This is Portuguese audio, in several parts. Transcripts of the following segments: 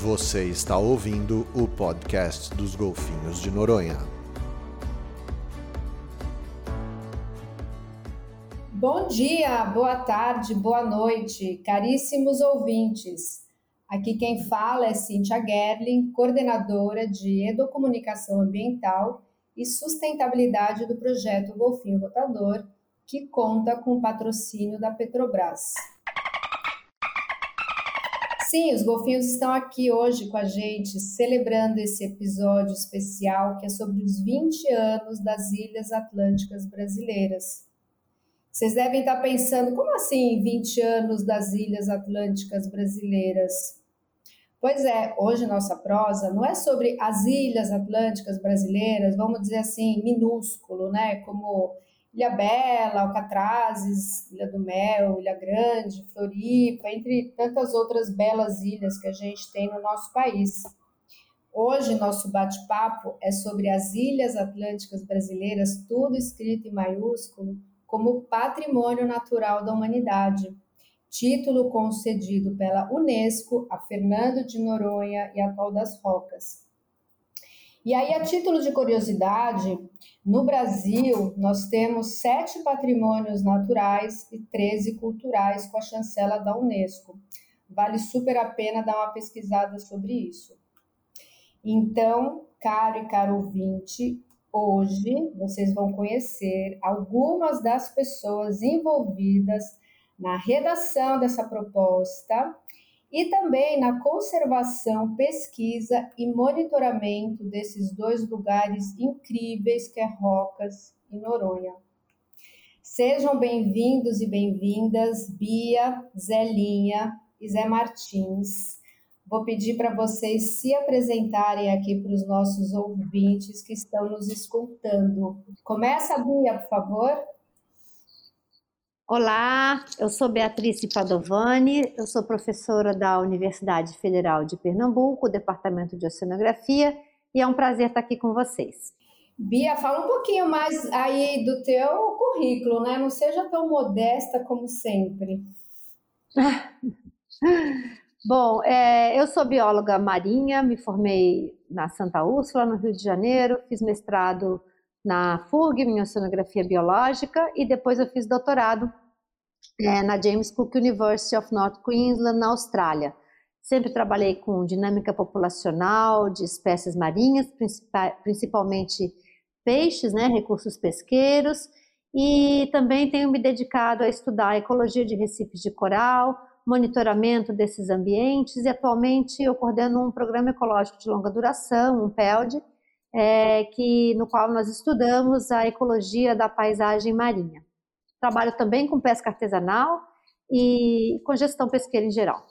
Você está ouvindo o podcast dos Golfinhos de Noronha. Bom dia, boa tarde, boa noite, caríssimos ouvintes. Aqui quem fala é Cíntia Gerling, coordenadora de Educomunicação Ambiental e Sustentabilidade do projeto Golfinho Rotador, que conta com o patrocínio da Petrobras. Sim, os golfinhos estão aqui hoje com a gente, celebrando esse episódio especial que é sobre os 20 anos das Ilhas Atlânticas Brasileiras. Vocês devem estar pensando, como assim 20 anos das Ilhas Atlânticas Brasileiras? Pois é, hoje nossa prosa não é sobre as Ilhas Atlânticas Brasileiras, vamos dizer assim, minúsculo, né? Como Ilha Bela, Alcatrazes, Ilha do Mel, Ilha Grande, Floripa, entre tantas outras belas ilhas que a gente tem no nosso país. Hoje, nosso bate-papo é sobre as Ilhas Atlânticas Brasileiras, tudo escrito em maiúsculo, como patrimônio natural da humanidade. Título concedido pela Unesco a Fernando de Noronha e Atol das Rocas. E aí, a título de curiosidade, no Brasil, nós temos sete patrimônios naturais e 13 culturais com a chancela da Unesco. Vale super a pena dar uma pesquisada sobre isso. Então, caro e caro ouvinte, hoje vocês vão conhecer algumas das pessoas envolvidas na redação dessa proposta e também na conservação, pesquisa e monitoramento desses dois lugares incríveis que é Rocas e Noronha. Sejam bem-vindos e bem-vindas Bia, Zelinha e Zé Martins. Vou pedir para vocês se apresentarem aqui para os nossos ouvintes que estão nos escutando. Começa, Bia, por favor. Olá, eu sou Beatriz Padovani, eu sou professora da Universidade Federal de Pernambuco, Departamento de Oceanografia, e é um prazer estar aqui com vocês. Bia, fala um pouquinho mais aí do teu currículo, né? Não seja tão modesta como sempre. Bom, é, eu sou bióloga marinha, me formei na Santa Úrsula, no Rio de Janeiro, fiz mestrado na FURG, Oceanografia Biológica, e depois eu fiz doutorado é, na James Cook University of North Queensland, na Austrália. Sempre trabalhei com dinâmica populacional de espécies marinhas, principalmente peixes, né, recursos pesqueiros, e também tenho me dedicado a estudar a ecologia de recifes de coral, monitoramento desses ambientes, e atualmente eu coordeno um programa ecológico de longa duração, um PELD, é, que, no qual nós estudamos a ecologia da paisagem marinha. Trabalho também com pesca artesanal e com gestão pesqueira em geral.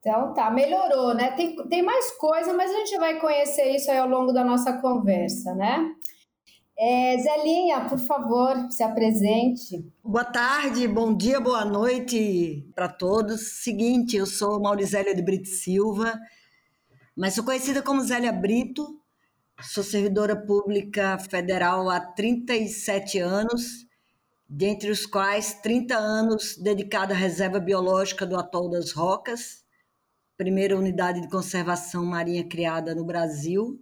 Então tá, melhorou, né? Tem, tem mais coisa, mas a gente vai conhecer isso aí ao longo da nossa conversa, né? É, Zelinha, por favor, se apresente. Boa tarde, bom dia, boa noite para todos. Seguinte, eu sou Maurizélia de Brito Silva, mas sou conhecida como Zélia Brito, sou servidora pública federal há 37 anos, dentre os quais 30 anos dedicada à reserva biológica do Atol das Rocas, primeira unidade de conservação marinha criada no Brasil,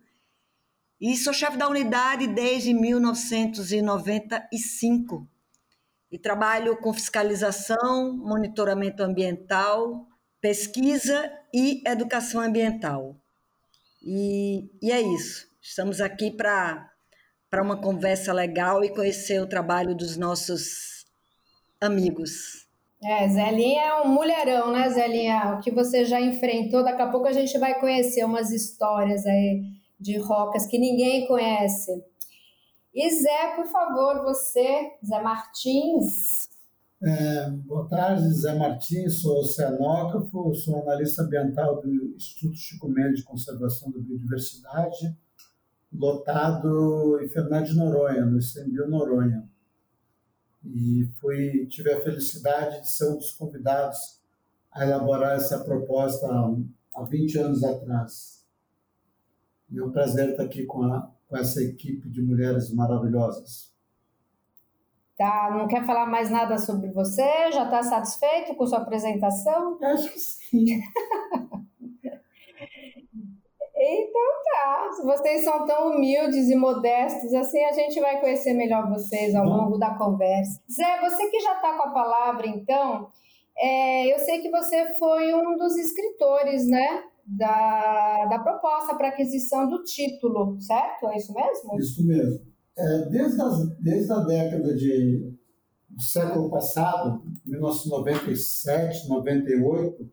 e sou chefe da unidade desde 1995 e trabalho com fiscalização, monitoramento ambiental, pesquisa e educação ambiental. E, e é isso. Estamos aqui para uma conversa legal e conhecer o trabalho dos nossos amigos. É, Zelinha é um mulherão, né, Zelinha? O que você já enfrentou, daqui a pouco a gente vai conhecer umas histórias aí de rocas que ninguém conhece. E Zé, por favor, você, Zé Martins, é, boa tarde, Zé Martins, sou oceanógrafo, sou analista ambiental do Instituto Chico Mendes de Conservação da Biodiversidade, lotado em Fernando de Noronha, no ICMBio Noronha. E fui, tive a felicidade de ser um dos convidados a elaborar essa proposta há 20 anos atrás. E é um prazer estar aqui com, a, com essa equipe de mulheres maravilhosas. Tá, não quer falar mais nada sobre você? Já está satisfeito com sua apresentação? Acho que sim. então tá. Se vocês são tão humildes e modestos assim, a gente vai conhecer melhor vocês ao longo da conversa. Zé, você que já está com a palavra, então, é, eu sei que você foi um dos escritores, né? Da, da proposta para aquisição do título, certo? É isso mesmo? Isso mesmo. É, desde, as, desde a década de, do século passado, 1997, 98,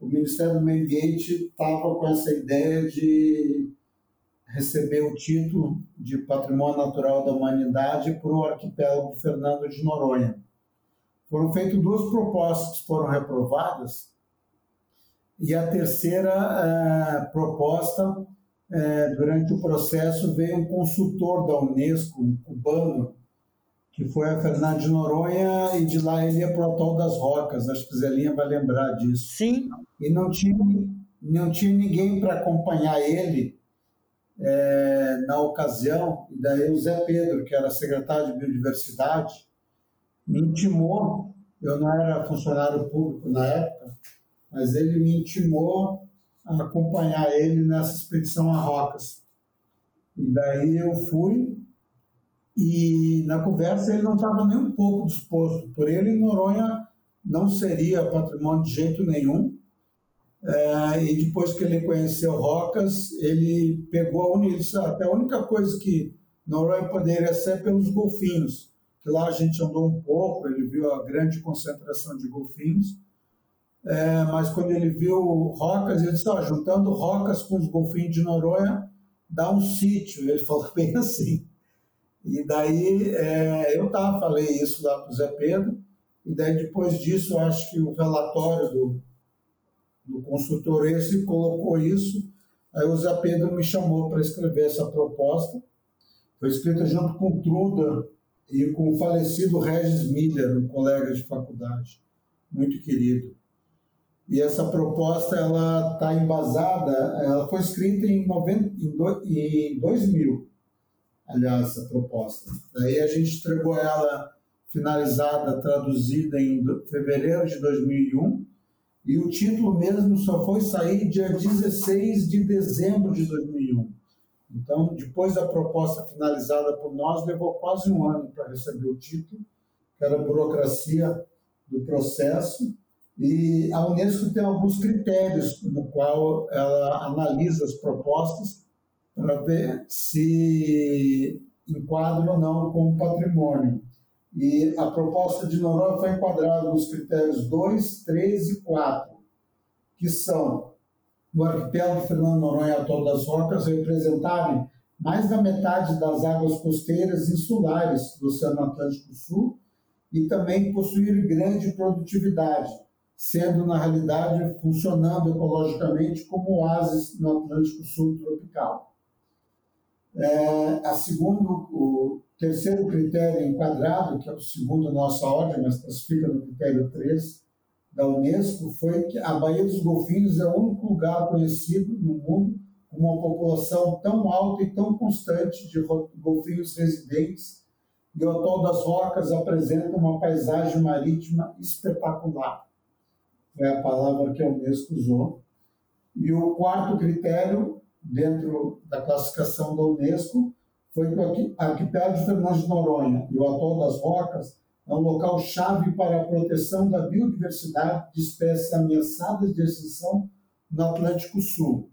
o Ministério do Meio Ambiente estava com essa ideia de receber o título de Patrimônio Natural da Humanidade para o arquipélago Fernando de Noronha. Foram feitas duas propostas que foram reprovadas, e a terceira uh, proposta é, durante o processo, veio um consultor da Unesco, um cubano, que foi a Fernando de Noronha, e de lá ele ia para o Atol das Rocas. Acho que Zelinha vai lembrar disso. Sim. E não tinha, não tinha ninguém para acompanhar ele é, na ocasião. E daí o Zé Pedro, que era secretário de Biodiversidade, me intimou. Eu não era funcionário público na época, mas ele me intimou acompanhar ele nessa expedição a Rocas. E daí eu fui e na conversa ele não estava nem um pouco disposto. Por ele, Noronha não seria patrimônio de jeito nenhum. É, e depois que ele conheceu Rocas, ele pegou a única, até a única coisa que Noronha poderia ser pelos golfinhos. Que lá a gente andou um pouco, ele viu a grande concentração de golfinhos é, mas quando ele viu rocas, ele disse, ó, juntando rocas com os golfinhos de Noronha, dá um sítio. Ele falou bem assim. E daí é, eu tá, falei isso lá para o Zé Pedro, e daí depois disso, acho que o relatório do, do consultor esse colocou isso, aí o Zé Pedro me chamou para escrever essa proposta, foi escrita junto com Truda e com o falecido Regis Miller, um colega de faculdade, muito querido. E essa proposta ela está embasada, ela foi escrita em, 90, em, do, em 2000, aliás, essa proposta. Daí a gente entregou ela finalizada, traduzida em fevereiro de 2001, e o título mesmo só foi sair dia 16 de dezembro de 2001. Então, depois da proposta finalizada por nós, levou quase um ano para receber o título, que era a burocracia do processo, e a Unesco tem alguns critérios no qual ela analisa as propostas para ver se enquadra ou não como patrimônio. E a proposta de Noronha foi enquadrada nos critérios 2, 3 e 4, que são no arquipélago Fernando Noronha e Atol das Rocas representarem mais da metade das águas costeiras insulares do Oceano Atlântico Sul e também possuir grande produtividade, sendo na realidade funcionando ecologicamente como oásis no Atlântico Sul tropical. É, a segundo, o terceiro critério enquadrado, que é o segundo da nossa ordem, mas classifica no critério 3 da Unesco, foi que a Baía dos Golfinhos é o único lugar conhecido no mundo com uma população tão alta e tão constante de golfinhos residentes, e o Atol das Rocas apresenta uma paisagem marítima espetacular foi a palavra que a Unesco usou. E o quarto critério, dentro da classificação da Unesco, foi que o arquipélago de Fernando de Noronha e o Atol das Rocas é um local chave para a proteção da biodiversidade de espécies ameaçadas de extinção no Atlântico Sul.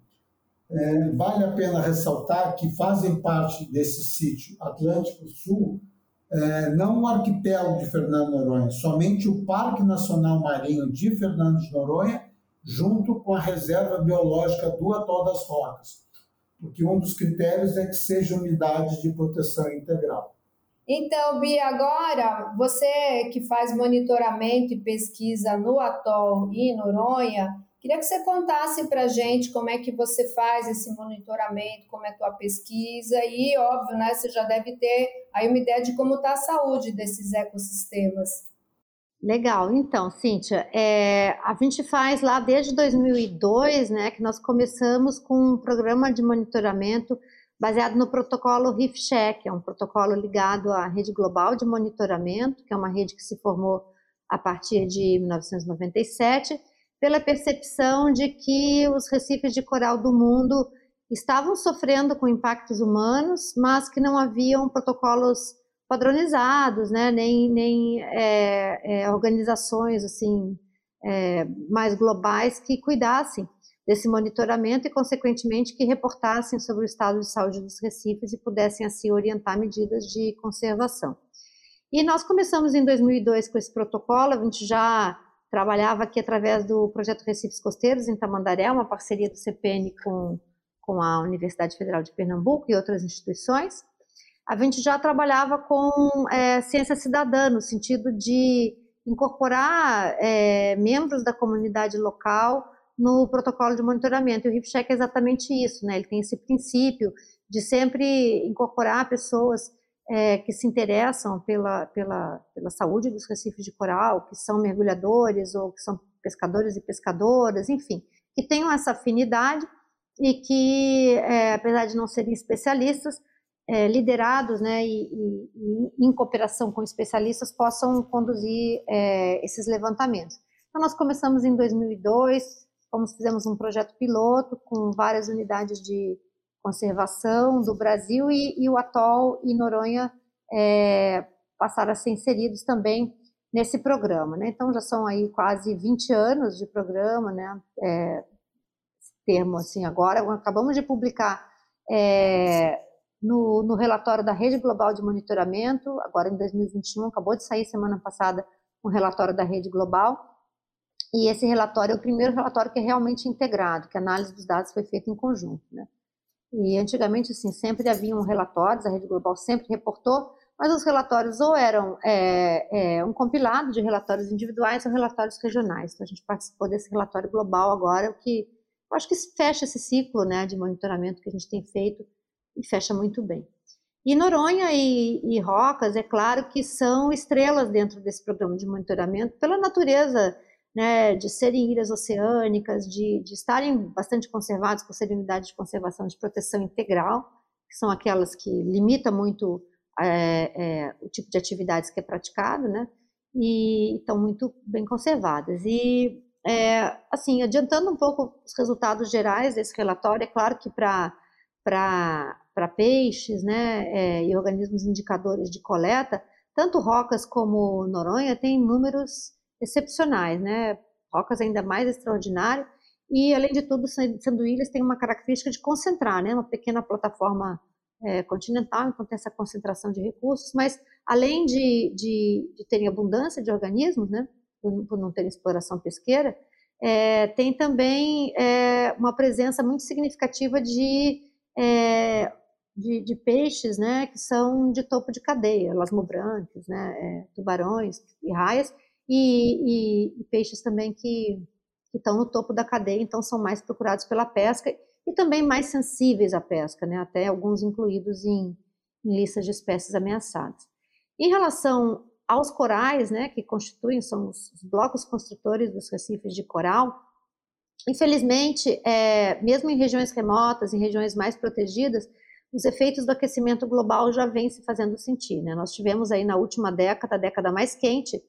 É, vale a pena ressaltar que fazem parte desse sítio Atlântico Sul é, não o arquipélago de Fernando de Noronha, somente o Parque Nacional Marinho de Fernando de Noronha, junto com a reserva biológica do Atol das Rocas, porque um dos critérios é que seja unidade de proteção integral. Então, Bia, agora você que faz monitoramento e pesquisa no Atol e Noronha, Queria que você contasse para a gente como é que você faz esse monitoramento, como é a tua pesquisa e, óbvio, né, você já deve ter aí uma ideia de como está a saúde desses ecossistemas. Legal, então, Cíntia, é, a gente faz lá desde 2002, né, que nós começamos com um programa de monitoramento baseado no protocolo RIFCHEC, é um protocolo ligado à rede global de monitoramento, que é uma rede que se formou a partir de 1997, pela percepção de que os recifes de coral do mundo estavam sofrendo com impactos humanos, mas que não haviam protocolos padronizados, né, nem, nem é, é, organizações assim é, mais globais que cuidassem desse monitoramento e, consequentemente, que reportassem sobre o estado de saúde dos recifes e pudessem assim orientar medidas de conservação. E nós começamos em 2002 com esse protocolo, a gente já trabalhava aqui através do projeto Recifes Costeiros em Tamandaré, uma parceria do CPN com, com a Universidade Federal de Pernambuco e outras instituições. A gente já trabalhava com é, ciência cidadã, no sentido de incorporar é, membros da comunidade local no protocolo de monitoramento. E o RIFCHEC é exatamente isso, né? ele tem esse princípio de sempre incorporar pessoas é, que se interessam pela, pela, pela saúde dos recifes de coral, que são mergulhadores ou que são pescadores e pescadoras, enfim, que tenham essa afinidade e que, é, apesar de não serem especialistas, é, liderados né, e, e, e, em cooperação com especialistas, possam conduzir é, esses levantamentos. Então, nós começamos em 2002, fomos, fizemos um projeto piloto com várias unidades de conservação do Brasil e, e o Atol e Noronha é, passaram a ser inseridos também nesse programa. Né? Então já são aí quase 20 anos de programa, né? É, termo assim agora, acabamos de publicar é, no, no, relatório da Rede Global de Monitoramento, agora em 2021, acabou de sair semana passada um relatório da Rede Global, e esse relatório é o primeiro relatório que é realmente integrado, que a análise dos dados foi feita em conjunto, né? E antigamente, assim, sempre haviam relatórios, a Rede Global sempre reportou, mas os relatórios ou eram é, é, um compilado de relatórios individuais ou relatórios regionais. Então, a gente participou desse relatório global agora, o que eu acho que fecha esse ciclo né, de monitoramento que a gente tem feito e fecha muito bem. E Noronha e, e Rocas, é claro que são estrelas dentro desse programa de monitoramento, pela natureza né, de serem ilhas oceânicas, de, de estarem bastante conservados por serem unidades de conservação de proteção integral, que são aquelas que limitam muito é, é, o tipo de atividades que é praticado, né, e estão muito bem conservadas. E, é, assim, adiantando um pouco os resultados gerais desse relatório, é claro que para para peixes né, é, e organismos indicadores de coleta, tanto rocas como Noronha têm números excepcionais, né? Rocas ainda mais extraordinárias. E, além de tudo, sendo ilhas, tem uma característica de concentrar, né? Uma pequena plataforma é, continental, então tem essa concentração de recursos, mas além de, de, de terem abundância de organismos, né? Por, por não ter exploração pesqueira, é, tem também é, uma presença muito significativa de, é, de, de, peixes, né, que são de topo de cadeia, lasmobranques, né, é, tubarões e raias, e, e, e peixes também que, que estão no topo da cadeia, então são mais procurados pela pesca e também mais sensíveis à pesca, né? até alguns incluídos em, em listas de espécies ameaçadas. Em relação aos corais, né, que constituem, são os, os blocos construtores dos recifes de coral, infelizmente, é, mesmo em regiões remotas, em regiões mais protegidas, os efeitos do aquecimento global já vêm se fazendo sentir. Né? Nós tivemos aí na última década, a década mais quente,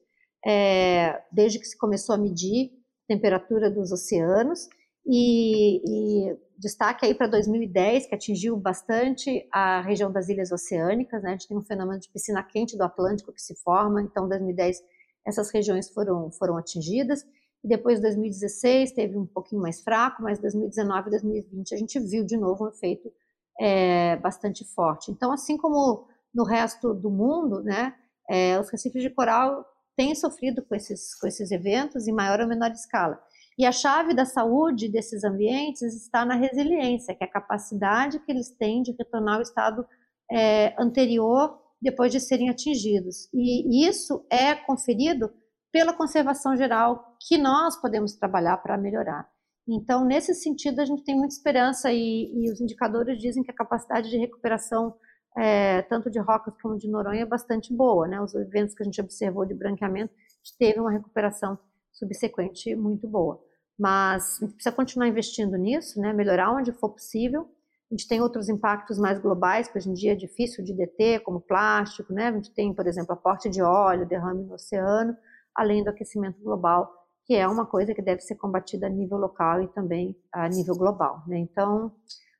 é, desde que se começou a medir a temperatura dos oceanos, e, e destaque aí para 2010, que atingiu bastante a região das ilhas oceânicas, né? a gente tem um fenômeno de piscina quente do Atlântico que se forma, então 2010 essas regiões foram, foram atingidas, e depois 2016 teve um pouquinho mais fraco, mas 2019 e 2020 a gente viu de novo um efeito é, bastante forte. Então, assim como no resto do mundo, né, é, os recifes de coral têm sofrido com esses, com esses eventos em maior ou menor escala. E a chave da saúde desses ambientes está na resiliência, que é a capacidade que eles têm de retornar ao estado é, anterior depois de serem atingidos. E isso é conferido pela conservação geral que nós podemos trabalhar para melhorar. Então, nesse sentido, a gente tem muita esperança e, e os indicadores dizem que a capacidade de recuperação é, tanto de Rocas como de Noronha, é bastante boa. Né? Os eventos que a gente observou de branqueamento, a gente teve uma recuperação subsequente muito boa. Mas a gente precisa continuar investindo nisso, né? melhorar onde for possível. A gente tem outros impactos mais globais, que hoje em dia é difícil de deter, como plástico, né? A gente tem, por exemplo, aporte de óleo, derrame no oceano, além do aquecimento global, que é uma coisa que deve ser combatida a nível local e também a nível global, né? Então, o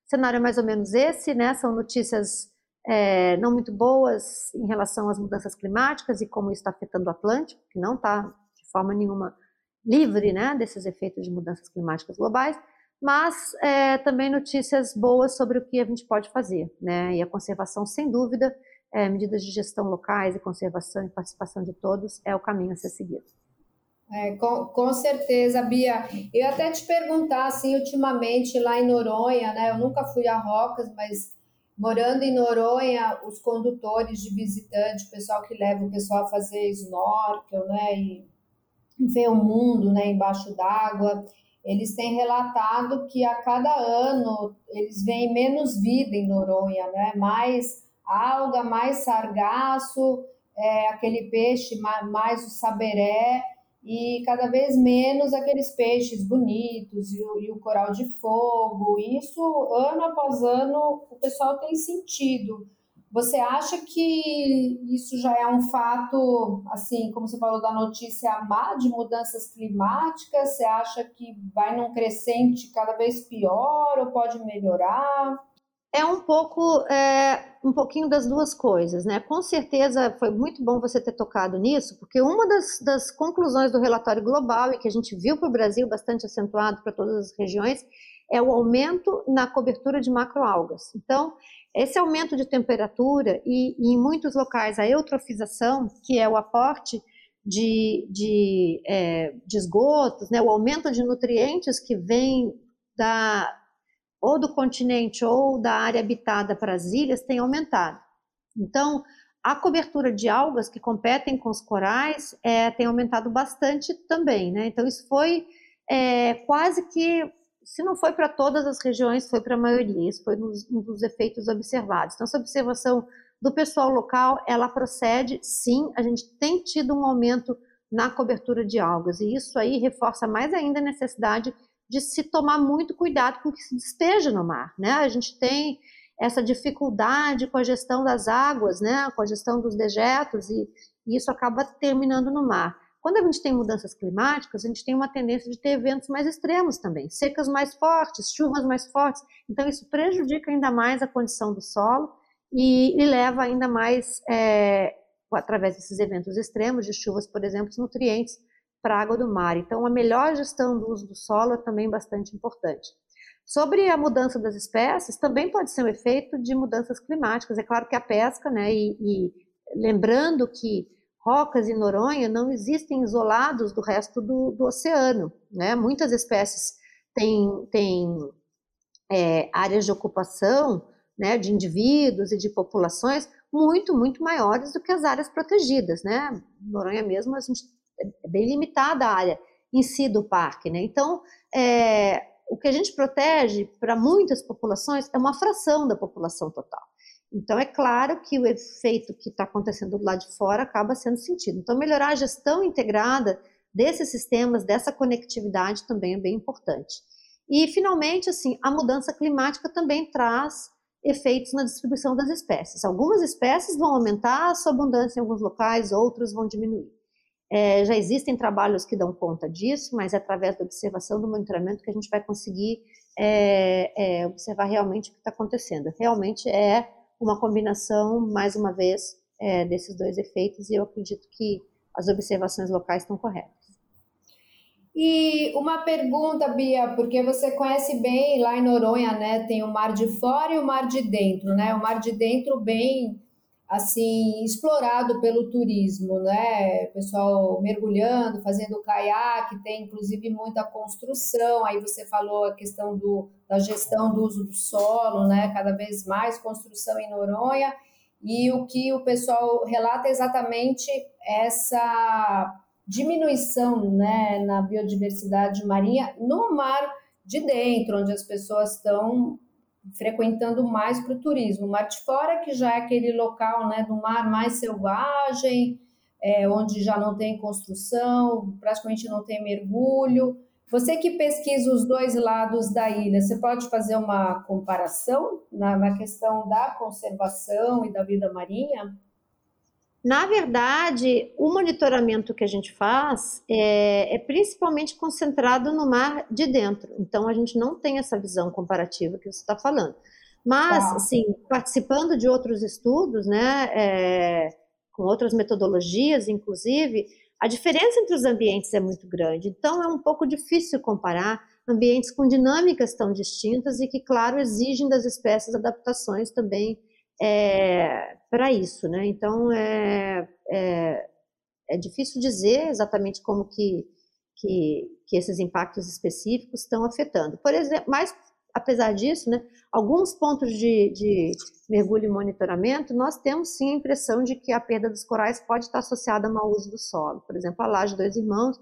cenário é mais ou menos esse, né? São notícias é, não muito boas em relação às mudanças climáticas e como isso está afetando o Atlântico, que não está de forma nenhuma livre, né, desses efeitos de mudanças climáticas globais, mas é, também notícias boas sobre o que a gente pode fazer, né? E a conservação, sem dúvida, é, medidas de gestão locais e conservação e participação de todos é o caminho a ser seguido. É, com, com, certeza, Bia. Eu até te perguntar, assim, ultimamente lá em Noronha, né? Eu nunca fui a Rocas, mas morando em Noronha, os condutores de visitante, o pessoal que leva o pessoal a fazer snorkel, né? E ver o mundo, né? Embaixo d'água eles têm relatado que a cada ano eles veem menos vida em Noronha, né? Mais alga, mais sargaço, é, aquele peixe mais o saberé e cada vez menos aqueles peixes bonitos e o, e o coral de fogo. Isso ano após ano o pessoal tem sentido. Você acha que isso já é um fato, assim, como você falou da notícia má de mudanças climáticas? Você acha que vai num crescente cada vez pior ou pode melhorar? É um pouco, é, um pouquinho das duas coisas, né? Com certeza foi muito bom você ter tocado nisso, porque uma das, das conclusões do relatório global e que a gente viu para o Brasil bastante acentuado para todas as regiões é o aumento na cobertura de macroalgas. Então, esse aumento de temperatura e, e, em muitos locais a eutrofização, que é o aporte de, de, é, de esgotos, né, o aumento de nutrientes que vem da, ou do continente ou da área habitada para as ilhas tem aumentado. Então, a cobertura de algas que competem com os corais é, tem aumentado bastante também, né? Então, isso foi é, quase que se não foi para todas as regiões, foi para a maioria. Isso foi um dos efeitos observados. Então, essa observação do pessoal local, ela procede, sim, a gente tem tido um aumento na cobertura de algas, e isso aí reforça mais ainda a necessidade de se tomar muito cuidado com o que se despeja no mar, né? A gente tem essa dificuldade com a gestão das águas, né? Com a gestão dos dejetos, e, e isso acaba terminando no mar. Quando a gente tem mudanças climáticas, a gente tem uma tendência de ter eventos mais extremos também, secas mais fortes, chuvas mais fortes. Então, isso prejudica ainda mais a condição do solo e, e leva ainda mais, é, através desses eventos extremos, de chuvas, por exemplo, os nutrientes para a água do mar. Então, a melhor gestão do uso do solo é também bastante importante. Sobre a mudança das espécies, também pode ser um efeito de mudanças climáticas. É claro que a pesca, né, e, e lembrando que Rocas e Noronha não existem isolados do resto do, do oceano. Né? Muitas espécies têm, têm é, áreas de ocupação né, de indivíduos e de populações muito, muito maiores do que as áreas protegidas. Né? Noronha mesmo, a gente, é bem limitada a área em si do parque. Né? Então, é, o que a gente protege para muitas populações é uma fração da população total. Então, é claro que o efeito que está acontecendo do lado de fora acaba sendo sentido. Então, melhorar a gestão integrada desses sistemas, dessa conectividade também é bem importante. E, finalmente, assim, a mudança climática também traz efeitos na distribuição das espécies. Algumas espécies vão aumentar a sua abundância em alguns locais, outros vão diminuir. É, já existem trabalhos que dão conta disso, mas é através da observação do monitoramento que a gente vai conseguir é, é, observar realmente o que está acontecendo. Realmente é uma combinação, mais uma vez, é, desses dois efeitos, e eu acredito que as observações locais estão corretas. E uma pergunta, Bia, porque você conhece bem lá em Noronha, né? Tem o mar de fora e o mar de dentro, né? O mar de dentro bem assim explorado pelo turismo, né? Pessoal mergulhando, fazendo caiaque, tem inclusive muita construção. Aí você falou a questão do, da gestão do uso do solo, né? Cada vez mais construção em Noronha. E o que o pessoal relata é exatamente essa diminuição, né, na biodiversidade marinha no mar de dentro, onde as pessoas estão frequentando mais para o turismo. O Mar de Fora, que já é aquele local né, do mar mais selvagem, é, onde já não tem construção, praticamente não tem mergulho, Você que pesquisa os dois lados da ilha, você pode fazer uma comparação na, na questão da conservação e da vida marinha? Na verdade, o monitoramento que a gente faz é, é, principalmente concentrado no mar de dentro. Então, a gente não tem essa visão comparativa que você está falando. Mas, tá. assim, participando de outros estudos, né, é, com outras metodologias, inclusive, a diferença entre os ambientes é muito grande, então é um pouco difícil comparar ambientes com dinâmicas tão distintas e que, claro, exigem das espécies adaptações também é, para isso, né? Então é, é, é, difícil dizer exatamente como que, que, que esses impactos específicos estão afetando. Por exemplo, mas apesar disso, né, alguns pontos de, de, mergulho e monitoramento, nós temos sim a impressão de que a perda dos corais pode estar associada ao mau uso do solo. Por exemplo, a laje Dois Irmãos,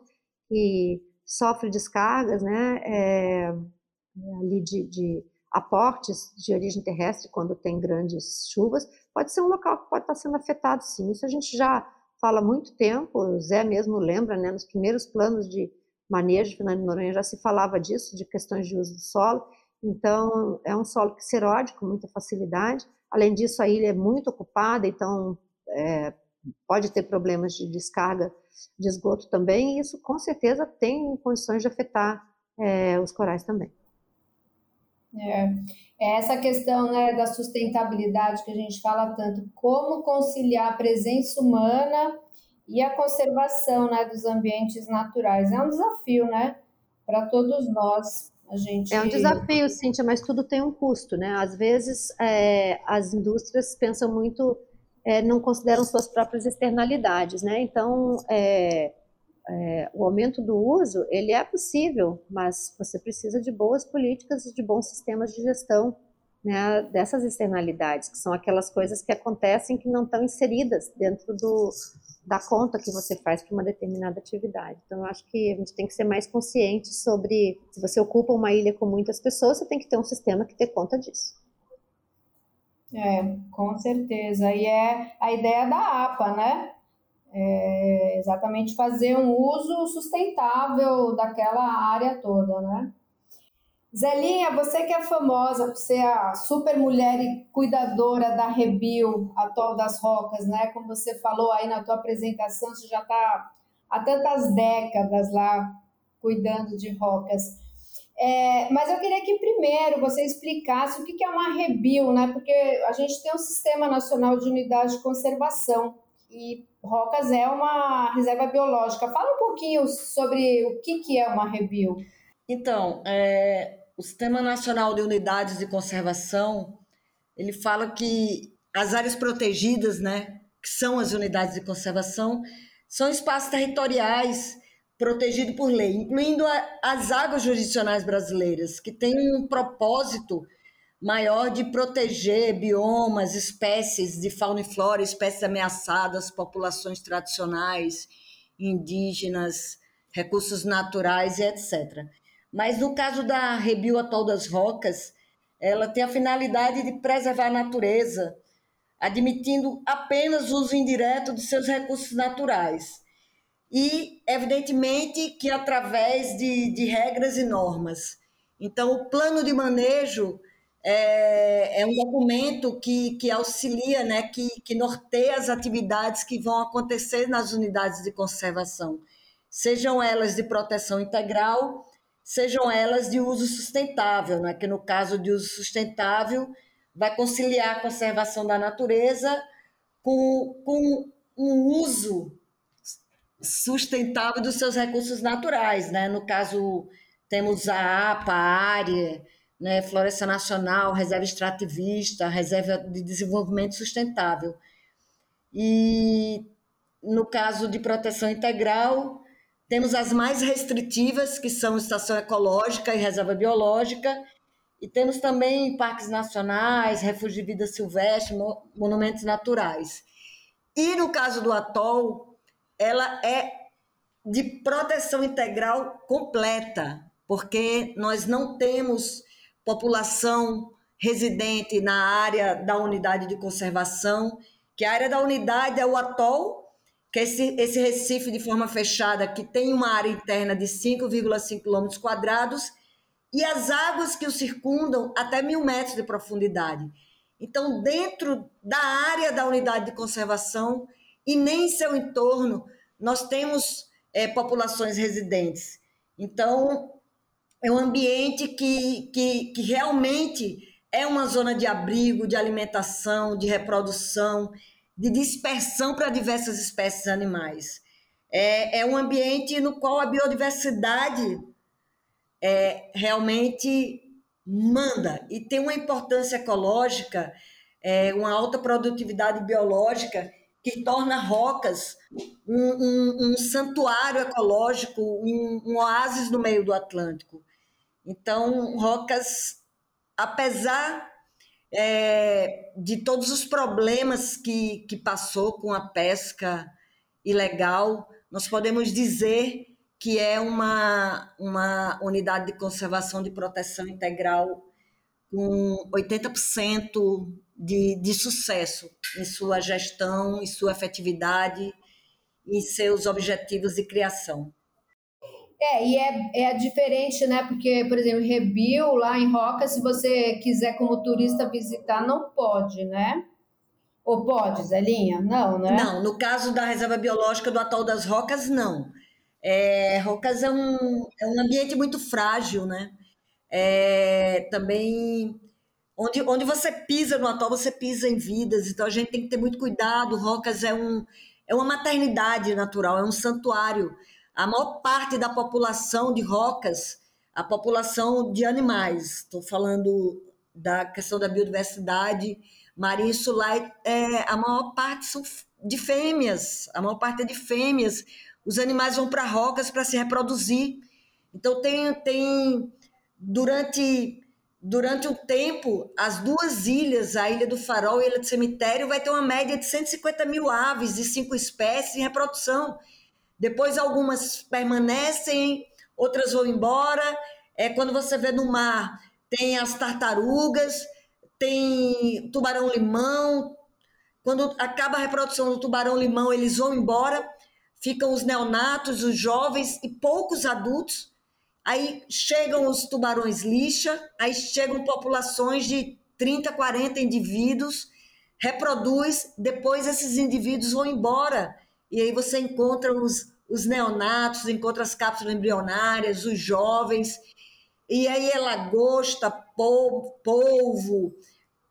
que sofre descargas né, é, ali de, de, aportes de origem terrestre quando tem grandes chuvas, pode ser um local que pode estar sendo afetado sim. Isso a gente já fala há muito tempo, o Zé mesmo lembra, né, nos primeiros planos de manejo de Fernando Noronha já se falava disso, de questões de uso do solo, então, é um solo que se erode com muita facilidade. Além disso, a ilha é muito ocupada, então é, pode ter problemas de descarga de esgoto também, e isso com certeza tem condições de afetar é, os corais também. É, é essa questão né, da sustentabilidade que a gente fala tanto, como conciliar a presença humana e a conservação né, dos ambientes naturais. É um desafio, né, para todos nós. Gente... É um desafio, Cíntia, mas tudo tem um custo, né? Às vezes é, as indústrias pensam muito, é, não consideram suas próprias externalidades, né? Então, é, é, o aumento do uso, ele é possível, mas você precisa de boas políticas e de bons sistemas de gestão né, dessas externalidades, que são aquelas coisas que acontecem que não estão inseridas dentro do, da conta que você faz para uma determinada atividade. Então, eu acho que a gente tem que ser mais consciente sobre se você ocupa uma ilha com muitas pessoas, você tem que ter um sistema que dê conta disso. É, com certeza. E é a ideia da APA, né? É exatamente fazer um uso sustentável daquela área toda, né? Zelinha, você que é famosa por ser a super mulher e cuidadora da Rebio, atual das Rocas, né? Como você falou aí na tua apresentação, você já está há tantas décadas lá cuidando de rocas. É, mas eu queria que primeiro você explicasse o que é uma Rebio, né? Porque a gente tem um Sistema Nacional de Unidade de Conservação e Rocas é uma reserva biológica. Fala um pouquinho sobre o que é uma Rebio. Então, é, o Sistema Nacional de Unidades de Conservação, ele fala que as áreas protegidas, né, que são as unidades de conservação, são espaços territoriais protegidos por lei, incluindo a, as águas jurisdicionais brasileiras, que têm um propósito maior de proteger biomas, espécies de fauna e flora, espécies ameaçadas, populações tradicionais, indígenas, recursos naturais e etc. Mas no caso da Rebio Atol das Rocas, ela tem a finalidade de preservar a natureza, admitindo apenas uso indireto de seus recursos naturais. E, evidentemente, que através de, de regras e normas. Então, o plano de manejo é, é, um documento que, que auxilia, né, que, que norteia as atividades que vão acontecer nas unidades de conservação, sejam elas de proteção integral sejam elas de uso sustentável, né? que no caso de uso sustentável vai conciliar a conservação da natureza com, com um uso sustentável dos seus recursos naturais. Né? No caso, temos a APA, a área, né? Floresta Nacional, Reserva Extrativista, Reserva de Desenvolvimento Sustentável. E no caso de proteção integral, temos as mais restritivas, que são estação ecológica e reserva biológica, e temos também parques nacionais, refúgio de vida silvestre, monumentos naturais. E no caso do atol, ela é de proteção integral completa, porque nós não temos população residente na área da unidade de conservação, que a área da unidade é o atol que é esse, esse Recife de forma fechada, que tem uma área interna de 5,5 quilômetros quadrados, e as águas que o circundam até mil metros de profundidade. Então, dentro da área da unidade de conservação e nem em seu entorno, nós temos é, populações residentes. Então, é um ambiente que, que, que realmente é uma zona de abrigo, de alimentação, de reprodução, de dispersão para diversas espécies animais. É, é um ambiente no qual a biodiversidade é, realmente manda e tem uma importância ecológica, é, uma alta produtividade biológica que torna Rocas um, um, um santuário ecológico, um, um, oásis no meio do Atlântico. Então, Rocas, apesar é, de todos os problemas que, que passou com a pesca ilegal, nós podemos dizer que é uma, uma unidade de conservação de proteção integral com 80% de, de sucesso em sua gestão, em sua efetividade, em seus objetivos de criação. É, e é, é diferente, né? Porque, por exemplo, Rebio, lá em Roca, se você quiser como turista visitar, não pode, né? Ou pode, Zelinha? Não, né? Não, no caso da reserva biológica do Atol das Rocas, não. É, Rocas é um, é um ambiente muito frágil, né? É, também onde, onde você pisa no atol, você pisa em vidas, então a gente tem que ter muito cuidado. Rocas é, um, é uma maternidade natural, é um santuário. A maior parte da população de Rocas, a população de animais, estou falando da questão da biodiversidade marinha insular, é, a maior parte são de fêmeas, a maior parte é de fêmeas os animais vão para rocas para se reproduzir. Então tem, tem durante durante um tempo as duas ilhas, a ilha do Farol e a ilha do Cemitério, vai ter uma média de 150 mil aves de cinco espécies em reprodução. Depois algumas permanecem, outras vão embora. É quando você vê no mar tem as tartarugas, tem tubarão-limão. Quando acaba a reprodução do tubarão-limão, eles vão embora ficam os neonatos, os jovens e poucos adultos. Aí chegam os tubarões lixa, aí chegam populações de 30, 40 indivíduos, reproduz, depois esses indivíduos vão embora. E aí você encontra os, os neonatos, encontra as cápsulas embrionárias, os jovens, e aí é lagosta, polvo, polvo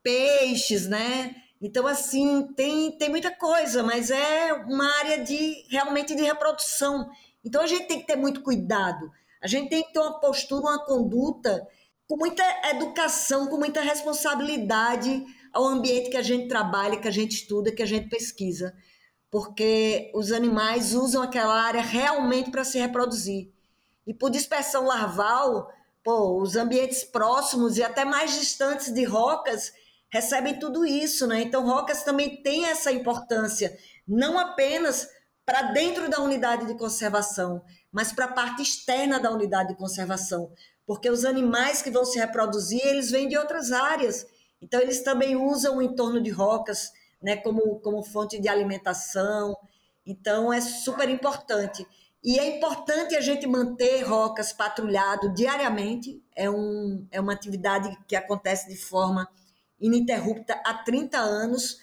peixes, né? Então, assim, tem, tem muita coisa, mas é uma área de realmente de reprodução. Então, a gente tem que ter muito cuidado. A gente tem que ter uma postura, uma conduta com muita educação, com muita responsabilidade ao ambiente que a gente trabalha, que a gente estuda, que a gente pesquisa. Porque os animais usam aquela área realmente para se reproduzir. E por dispersão larval, pô, os ambientes próximos e até mais distantes de rocas recebem tudo isso, né? Então, Rocas também tem essa importância, não apenas para dentro da unidade de conservação, mas para a parte externa da unidade de conservação, porque os animais que vão se reproduzir, eles vêm de outras áreas, então eles também usam o entorno de Rocas, né, como, como fonte de alimentação, então é super importante. E é importante a gente manter Rocas patrulhado diariamente, é, um, é uma atividade que acontece de forma ininterrupta há 30 anos,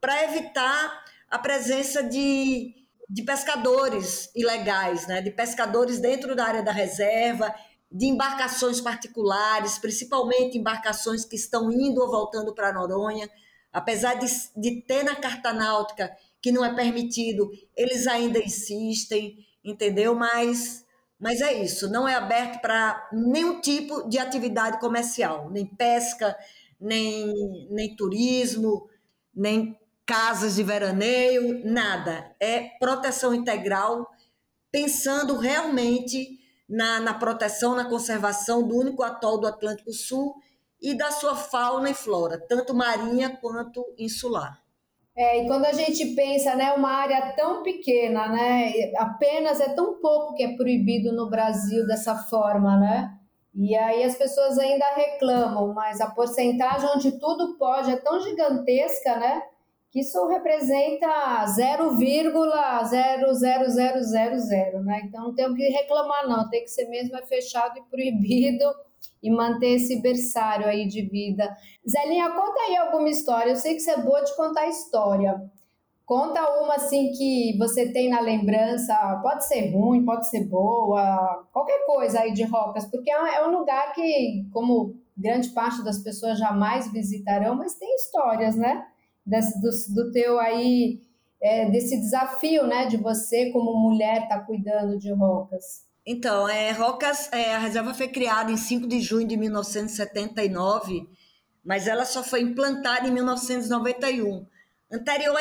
para evitar a presença de, de pescadores ilegais, né? de pescadores dentro da área da reserva, de embarcações particulares, principalmente embarcações que estão indo ou voltando para Noronha. Apesar de, de ter na carta náutica que não é permitido, eles ainda insistem, entendeu? Mas, mas é isso, não é aberto para nenhum tipo de atividade comercial, nem pesca, nem, nem turismo, nem casas de veraneio, nada. É proteção integral, pensando realmente na, na proteção, na conservação do único atol do Atlântico Sul e da sua fauna e flora, tanto marinha quanto insular. É, e quando a gente pensa, né, uma área tão pequena, né, apenas é tão pouco que é proibido no Brasil dessa forma, né? E aí as pessoas ainda reclamam, mas a porcentagem onde tudo pode é tão gigantesca, né? que isso representa 0,00000, né? Então não tem o que reclamar não, tem que ser mesmo é fechado e proibido e manter esse berçário aí de vida. Zelinha, conta aí alguma história. Eu sei que você é boa de contar história. Conta uma assim que você tem na lembrança, pode ser ruim, pode ser boa, qualquer coisa aí de Rocas, porque é, é um lugar que, como grande parte das pessoas jamais visitarão, mas tem histórias, né? Desse, do, do teu aí, é, desse desafio, né, de você como mulher estar tá cuidando de Rocas. Então, é, Rocas, é, a reserva foi criada em 5 de junho de 1979, mas ela só foi implantada em 1991. Anterior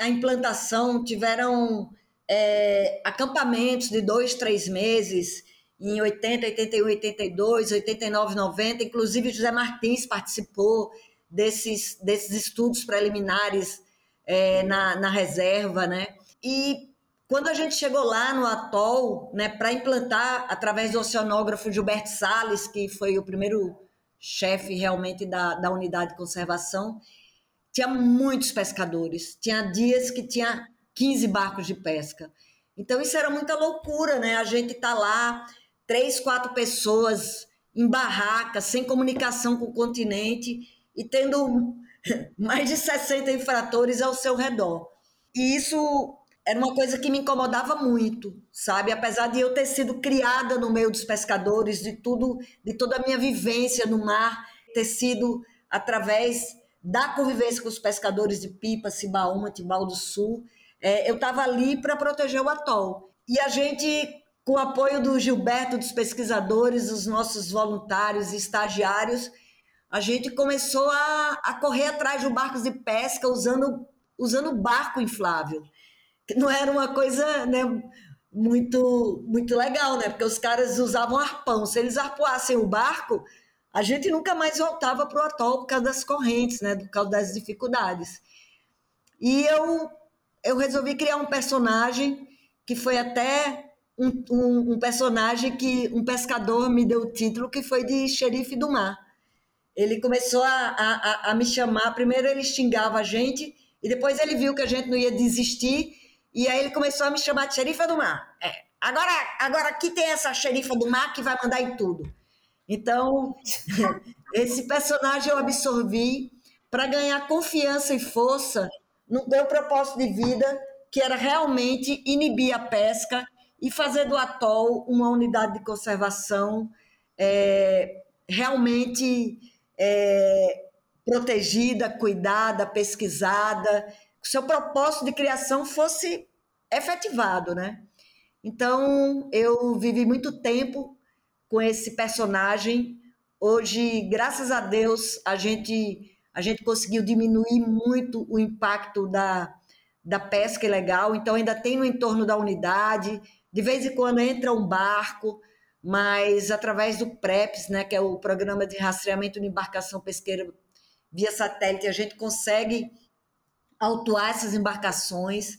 à implantação, tiveram é, acampamentos de dois, três meses, em 80, 81, 82, 89, 90. Inclusive, José Martins participou desses, desses estudos preliminares é, na, na reserva, né? E quando a gente chegou lá no atol, né, para implantar através do oceanógrafo Gilberto Sales, que foi o primeiro chefe realmente da, da unidade de conservação, tinha muitos pescadores. Tinha dias que tinha 15 barcos de pesca. Então isso era muita loucura, né? A gente tá lá, três, quatro pessoas em barracas, sem comunicação com o continente e tendo mais de 60 infratores ao seu redor. E isso era uma coisa que me incomodava muito, sabe? Apesar de eu ter sido criada no meio dos pescadores, de tudo, de toda a minha vivência no mar ter sido através da convivência com os pescadores de Pipa, Cibaúma, Tibau do Sul, é, eu estava ali para proteger o atol. E a gente, com o apoio do Gilberto, dos pesquisadores, dos nossos voluntários e estagiários, a gente começou a, a correr atrás de barcos de pesca usando, usando barco inflável não era uma coisa né, muito, muito legal, né? Porque os caras usavam arpão. Se eles arpoassem o barco, a gente nunca mais voltava para o atol por causa das correntes, né? Por causa das dificuldades. E eu, eu resolvi criar um personagem que foi até um, um, um, personagem que um pescador me deu o título, que foi de xerife do mar. Ele começou a, a, a me chamar. Primeiro ele xingava a gente, e depois ele viu que a gente não ia desistir e aí ele começou a me chamar de xerifa do mar. É, agora, agora aqui tem essa xerifa do mar que vai mandar em tudo. Então, esse personagem eu absorvi para ganhar confiança e força no meu propósito de vida, que era realmente inibir a pesca e fazer do atol uma unidade de conservação é, realmente é, protegida, cuidada, pesquisada seu propósito de criação fosse efetivado, né? Então, eu vivi muito tempo com esse personagem. Hoje, graças a Deus, a gente a gente conseguiu diminuir muito o impacto da, da pesca ilegal, então ainda tem no entorno da unidade, de vez em quando entra um barco, mas através do PREPS, né, que é o Programa de Rastreamento de Embarcação Pesqueira via satélite, a gente consegue autuar essas embarcações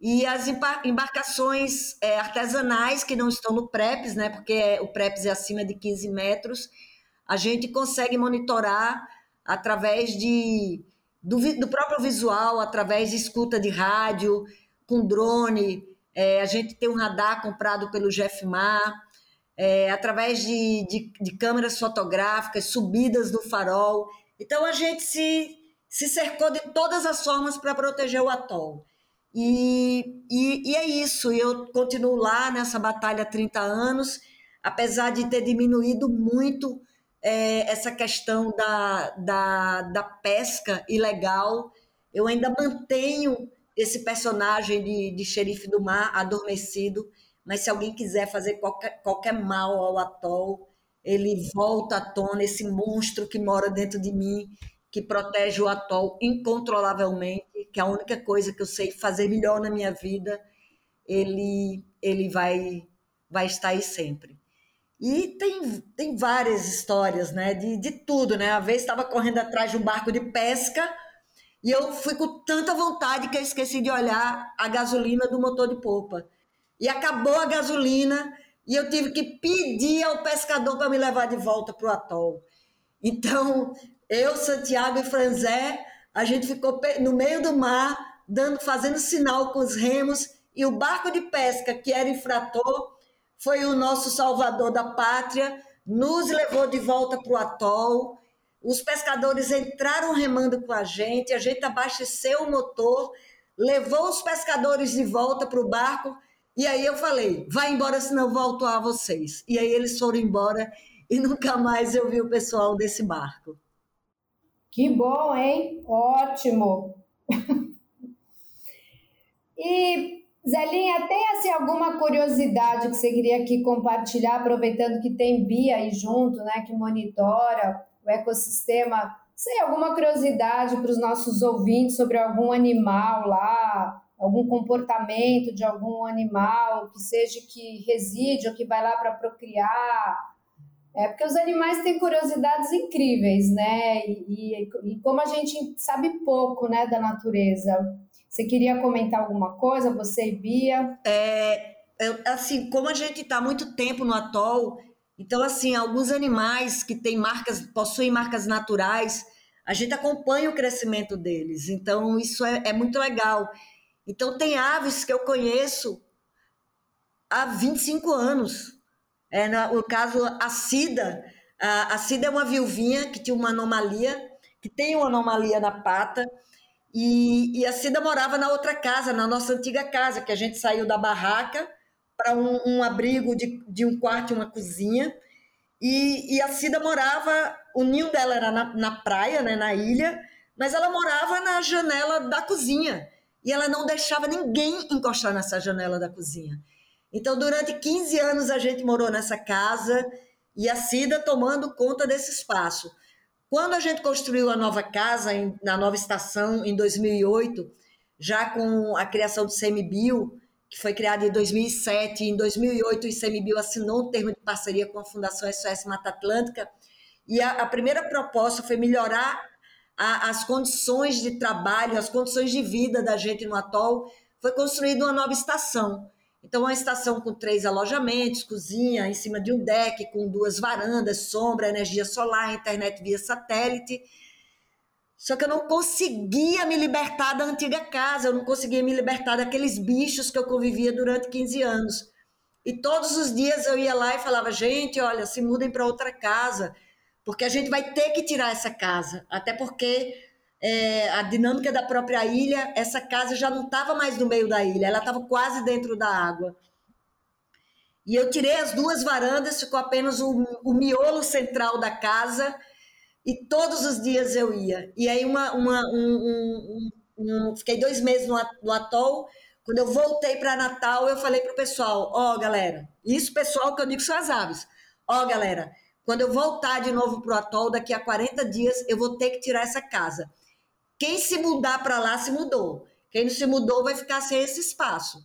e as embarcações é, artesanais que não estão no PREPS, né, porque o PREPS é acima de 15 metros, a gente consegue monitorar através de, do, do próprio visual, através de escuta de rádio, com drone, é, a gente tem um radar comprado pelo GFMAR, é, através de, de, de câmeras fotográficas, subidas do farol. Então a gente se se cercou de todas as formas para proteger o atol. E, e, e, é isso, eu continuo lá nessa batalha há 30 anos, apesar de ter diminuído muito é, essa questão da, da, da pesca ilegal, eu ainda mantenho esse personagem de, de xerife do mar adormecido, mas se alguém quiser fazer qualquer, qualquer mal ao atol, ele volta à tona, esse monstro que mora dentro de mim, que protege o atol incontrolavelmente, que é a única coisa que eu sei fazer melhor na minha vida, ele, ele vai, vai estar aí sempre. E tem, tem várias histórias, né? De, de tudo, né? A vez estava correndo atrás de um barco de pesca e eu fui com tanta vontade que eu esqueci de olhar a gasolina do motor de popa. E acabou a gasolina e eu tive que pedir ao pescador para me levar de volta para o atol. Então, eu, Santiago e Franzé, a gente ficou no meio do mar, dando, fazendo sinal com os remos, e o barco de pesca, que era infrator, foi o nosso salvador da pátria, nos levou de volta para o atol. Os pescadores entraram remando com a gente, a gente abasteceu o motor, levou os pescadores de volta para o barco. E aí eu falei: vai embora, senão volto a vocês. E aí eles foram embora e nunca mais eu vi o pessoal desse barco. Que bom, hein? Ótimo. e Zelinha, tem assim alguma curiosidade que você queria aqui compartilhar, aproveitando que tem Bia aí junto, né, que monitora o ecossistema? Sei, alguma curiosidade para os nossos ouvintes sobre algum animal lá, algum comportamento de algum animal que seja que reside ou que vai lá para procriar, é porque os animais têm curiosidades incríveis, né? E, e, e, como a gente sabe pouco, né, da natureza. Você queria comentar alguma coisa, você e Bia? É, assim, como a gente está muito tempo no atol, então assim, alguns animais que têm marcas, possuem marcas naturais, a gente acompanha o crescimento deles. Então isso é, é muito legal. Então tem aves que eu conheço há 25 anos é, no, caso, a Cida, a, a Cida é uma viuvinha que tinha uma anomalia, que tem uma anomalia na pata, e, e, a Cida morava na outra casa, na nossa antiga casa, que a gente saiu da barraca para um, um, abrigo de, de, um quarto e uma cozinha. E, e, a Cida morava, o ninho dela era na, na praia, né, na ilha, mas ela morava na janela da cozinha. E ela não deixava ninguém encostar nessa janela da cozinha. Então, durante 15 anos a gente morou nessa casa e a Cida tomando conta desse espaço. Quando a gente construiu a nova casa, na nova estação, em 2008, já com a criação do CMBio, que foi criado em 2007, em 2008 o ICMBio assinou um termo de parceria com a Fundação SOS Mata Atlântica, e a, a primeira proposta foi melhorar a, as condições de trabalho, as condições de vida da gente no atol, foi construída uma nova estação. Então, uma estação com três alojamentos, cozinha em cima de um deck, com duas varandas, sombra, energia solar, internet via satélite. Só que eu não conseguia me libertar da antiga casa, eu não conseguia me libertar daqueles bichos que eu convivia durante 15 anos. E todos os dias eu ia lá e falava: gente, olha, se mudem para outra casa, porque a gente vai ter que tirar essa casa. Até porque é, a dinâmica da própria ilha, essa casa já não estava mais no meio da ilha, ela estava quase dentro da água. E eu tirei as duas varandas, ficou apenas o, o miolo central da casa, e todos os dias eu ia. E aí, uma, uma um, um, um, fiquei dois meses no, no atol. Quando eu voltei para Natal, eu falei para o pessoal: Ó, oh, galera, isso pessoal que eu digo são as aves. Ó, oh, galera, quando eu voltar de novo para o atol, daqui a 40 dias, eu vou ter que tirar essa casa. Quem se mudar para lá se mudou. Quem não se mudou vai ficar sem esse espaço.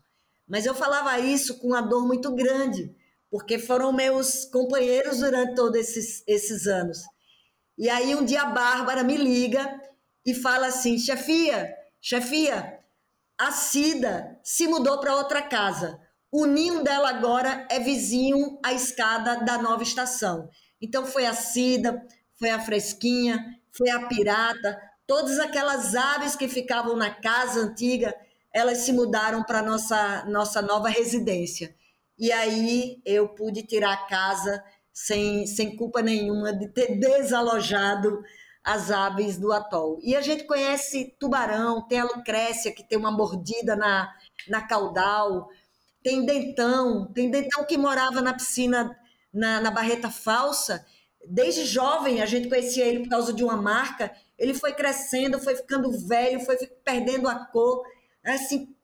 Mas eu falava isso com uma dor muito grande, porque foram meus companheiros durante todos esses, esses anos. E aí um dia a Bárbara me liga e fala assim: chefia, chefia, a Cida se mudou para outra casa. O ninho dela agora é vizinho à escada da nova estação. Então foi a Cida, foi a Fresquinha, foi a Pirata, Todas aquelas aves que ficavam na casa antiga, elas se mudaram para nossa nossa nova residência. E aí eu pude tirar a casa sem, sem culpa nenhuma de ter desalojado as aves do atol. E a gente conhece tubarão, tem a Lucrécia, que tem uma mordida na, na caudal, tem dentão, tem dentão que morava na piscina, na, na Barreta Falsa. Desde jovem, a gente conhecia ele por causa de uma marca, ele foi crescendo, foi ficando velho, foi perdendo a cor, assim,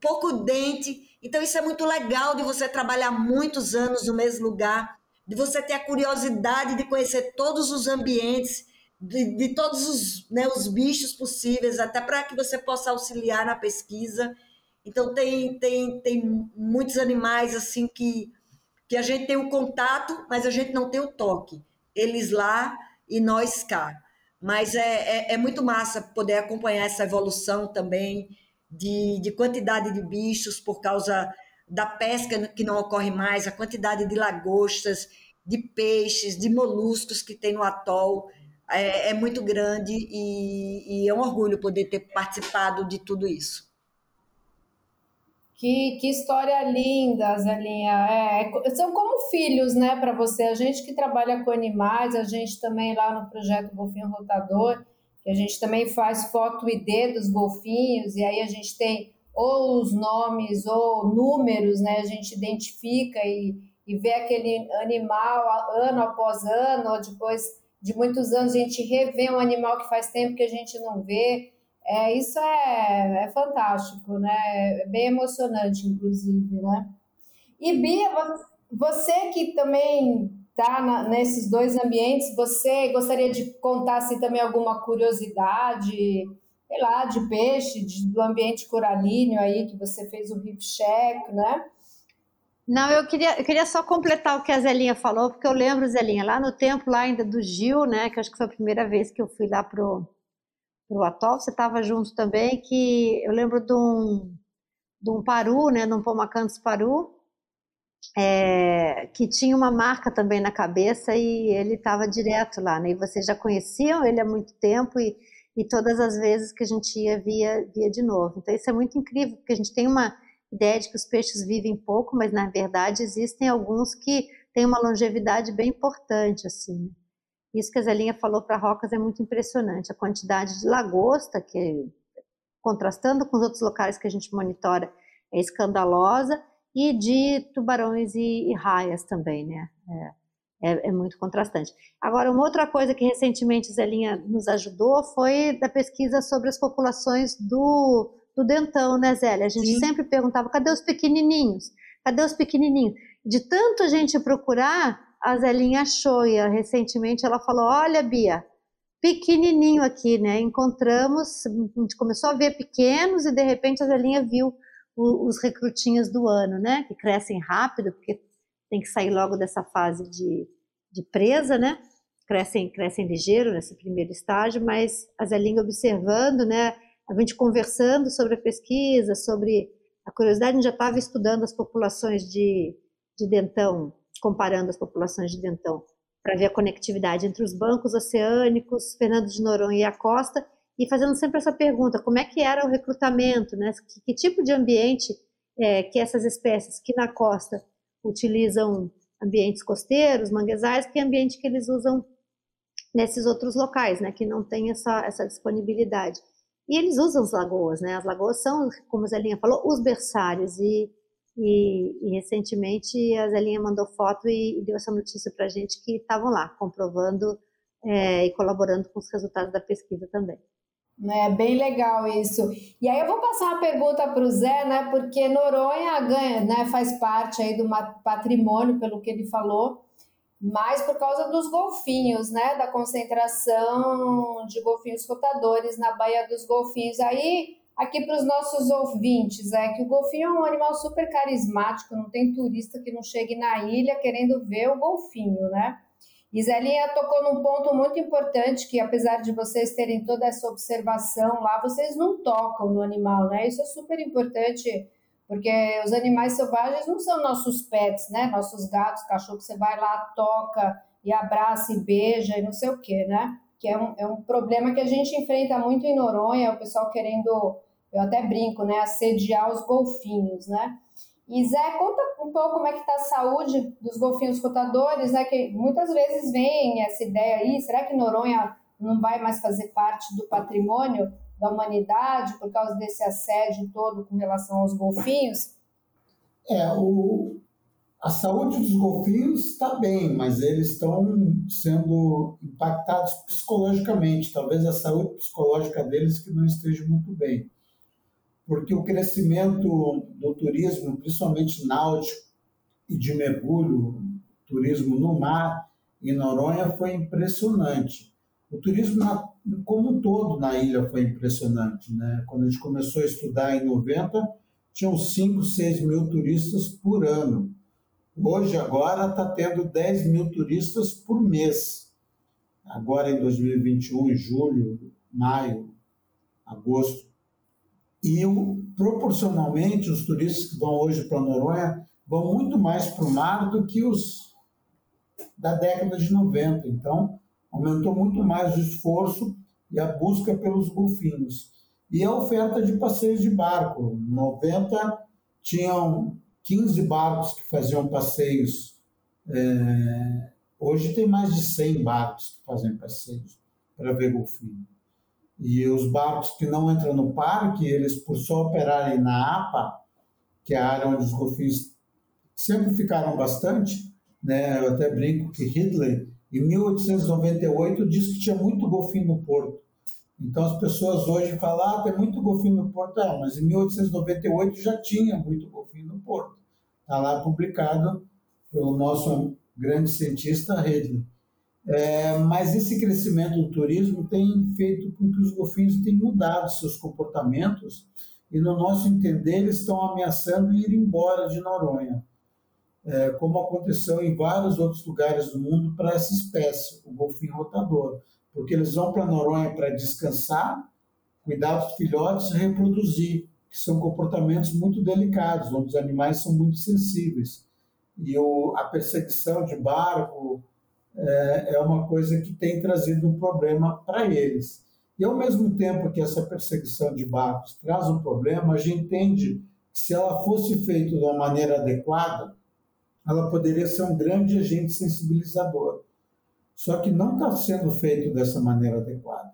pouco dente. Então, isso é muito legal de você trabalhar muitos anos no mesmo lugar, de você ter a curiosidade de conhecer todos os ambientes, de, de todos os, né, os bichos possíveis, até para que você possa auxiliar na pesquisa. Então, tem, tem, tem muitos animais assim que, que a gente tem o contato, mas a gente não tem o toque. Eles lá e nós cá. Mas é, é, é, muito massa poder acompanhar essa evolução também de, de quantidade de bichos por causa da pesca que não ocorre mais, a quantidade de lagostas, de peixes, de moluscos que tem no atol. é, é muito grande e, e é um orgulho poder ter participado de tudo isso. Que, que história linda, Zelinha. É, são como filhos, né, para você. A gente que trabalha com animais, a gente também lá no projeto Golfinho Rotador, que a gente também faz foto ID dos golfinhos, e aí a gente tem ou os nomes ou números, né? A gente identifica e, e vê aquele animal ano após ano, depois de muitos anos a gente revê um animal que faz tempo que a gente não vê. É, isso é, é fantástico, né? É bem emocionante, inclusive, né? E Bia, você que também está nesses dois ambientes, você gostaria de contar assim, também alguma curiosidade, sei lá, de peixe, de, do ambiente coralíneo aí, que você fez o reef check, né? Não, eu queria, eu queria só completar o que a Zelinha falou, porque eu lembro, Zelinha, lá no tempo lá ainda do Gil, né, que acho que foi a primeira vez que eu fui lá pro para o atol, você estava junto também, que eu lembro de um, de um paru, né, de um pomacanthus paru, é, que tinha uma marca também na cabeça e ele estava direto lá, né, e vocês já conheciam ele há muito tempo e, e todas as vezes que a gente ia, via, via de novo. Então isso é muito incrível, porque a gente tem uma ideia de que os peixes vivem pouco, mas na verdade existem alguns que têm uma longevidade bem importante, assim, né? Isso que a Zelinha falou para Rocas é muito impressionante. A quantidade de lagosta, que contrastando com os outros locais que a gente monitora, é escandalosa, e de tubarões e, e raias também, né? É, é, é, muito contrastante. Agora, uma outra coisa que recentemente Zelinha nos ajudou foi da pesquisa sobre as populações do, do dentão, né, Zélia? A gente Sim. sempre perguntava, cadê os pequenininhos? Cadê os pequenininhos? De tanto a gente procurar, a Zelinha achou e recentemente ela falou: Olha, Bia, pequenininho aqui, né? Encontramos, a gente começou a ver pequenos e de repente a Zelinha viu os recrutinhos do ano, né? Que crescem rápido, porque tem que sair logo dessa fase de, de presa, né? Crescem, crescem ligeiro nesse primeiro estágio, mas a Zelinha observando, né? A gente conversando sobre a pesquisa, sobre a curiosidade, a gente já estava estudando as populações de, de dentão comparando as populações de dentão, para ver a conectividade entre os bancos oceânicos, Fernando de Noronha e a costa, e fazendo sempre essa pergunta, como é que era o recrutamento, né? que, que tipo de ambiente é, que essas espécies que na costa utilizam ambientes costeiros, manguezais, que ambiente que eles usam nesses outros locais, né, que não tem essa, essa disponibilidade. E eles usam as lagoas, né? As lagoas são, como a Zelinha falou, os berçários. E e, e, recentemente a Zelinha mandou foto e, e deu essa notícia para a gente que estavam lá, comprovando é, e colaborando com os resultados da pesquisa também. É bem legal isso. E aí eu vou passar uma pergunta para o Zé, né? Porque Noronha ganha, né? Faz parte aí do patrimônio, pelo que ele falou, mas por causa dos golfinhos, né? Da concentração de golfinhos rotadores na Baía dos Golfinhos. Aí aqui para os nossos ouvintes é que o golfinho é um animal super carismático, não tem turista que não chegue na ilha querendo ver o golfinho, né? Zelinha tocou num ponto muito importante que apesar de vocês terem toda essa observação lá, vocês não tocam no animal, né? Isso é super importante porque os animais selvagens não são nossos pets, né? Nossos gatos, cachorro, você vai lá, toca e abraça e beija e não sei o quê, né? Que é um, é um problema que a gente enfrenta muito em Noronha, o pessoal querendo eu até brinco, né, assediar os golfinhos, né? E Zé, conta um pouco como é que está a saúde dos golfinhos rotadores, né? Que muitas vezes vem essa ideia aí, será que Noronha não vai mais fazer parte do patrimônio da humanidade por causa desse assédio todo com relação aos golfinhos? É, o, a saúde dos golfinhos está bem, mas eles estão sendo impactados psicologicamente. Talvez a saúde psicológica deles que não esteja muito bem porque o crescimento do turismo, principalmente náutico e de mergulho, turismo no mar, em Noronha, foi impressionante. O turismo como um todo na ilha foi impressionante. Né? Quando a gente começou a estudar em 90, tinham 5, 6 mil turistas por ano. Hoje, agora, está tendo 10 mil turistas por mês. Agora, em 2021, em julho, maio, agosto, e proporcionalmente os turistas que vão hoje para Noronha vão muito mais para o mar do que os da década de 90. Então, aumentou muito mais o esforço e a busca pelos golfinhos. E a oferta de passeios de barco. 90 tinham 15 barcos que faziam passeios. É, hoje tem mais de 100 barcos que fazem passeios para ver golfinho. E os barcos que não entram no parque, eles por só operarem na APA, que é a área onde os golfinhos sempre ficaram bastante, né? Eu até brinco que Hitler, em 1898, disse que tinha muito golfinho no porto. Então as pessoas hoje falam, ah, tem muito golfinho no porto, é, mas em 1898 já tinha muito golfinho no porto. Está lá publicado pelo nosso grande cientista Hitler. É, mas esse crescimento do turismo tem feito com que os golfinhos tenham mudado seus comportamentos e, no nosso entender, eles estão ameaçando ir embora de Noronha, é, como aconteceu em vários outros lugares do mundo para essa espécie, o golfinho rotador, porque eles vão para Noronha para descansar, cuidar dos filhotes e reproduzir, que são comportamentos muito delicados, onde os animais são muito sensíveis. E o, a perseguição de barco, é, é uma coisa que tem trazido um problema para eles. E ao mesmo tempo que essa perseguição de barcos traz um problema, a gente entende que se ela fosse feita de uma maneira adequada, ela poderia ser um grande agente sensibilizador. Só que não está sendo feito dessa maneira adequada.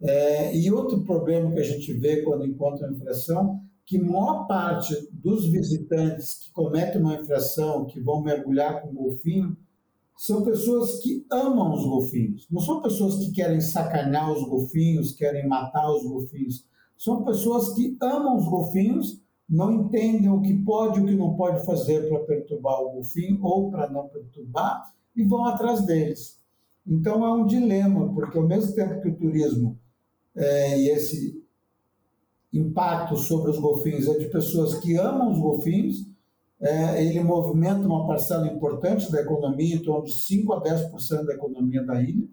É, e outro problema que a gente vê quando encontra uma infração, que maior parte dos visitantes que cometem uma infração, que vão mergulhar com golfinho, são pessoas que amam os golfinhos. Não são pessoas que querem sacanear os golfinhos, querem matar os golfinhos. São pessoas que amam os golfinhos, não entendem o que pode e o que não pode fazer para perturbar o golfinho ou para não perturbar e vão atrás deles. Então é um dilema, porque ao mesmo tempo que o turismo é, e esse impacto sobre os golfinhos é de pessoas que amam os golfinhos, é, ele movimenta uma parcela importante da economia, em torno de 5 a 10% da economia da ilha.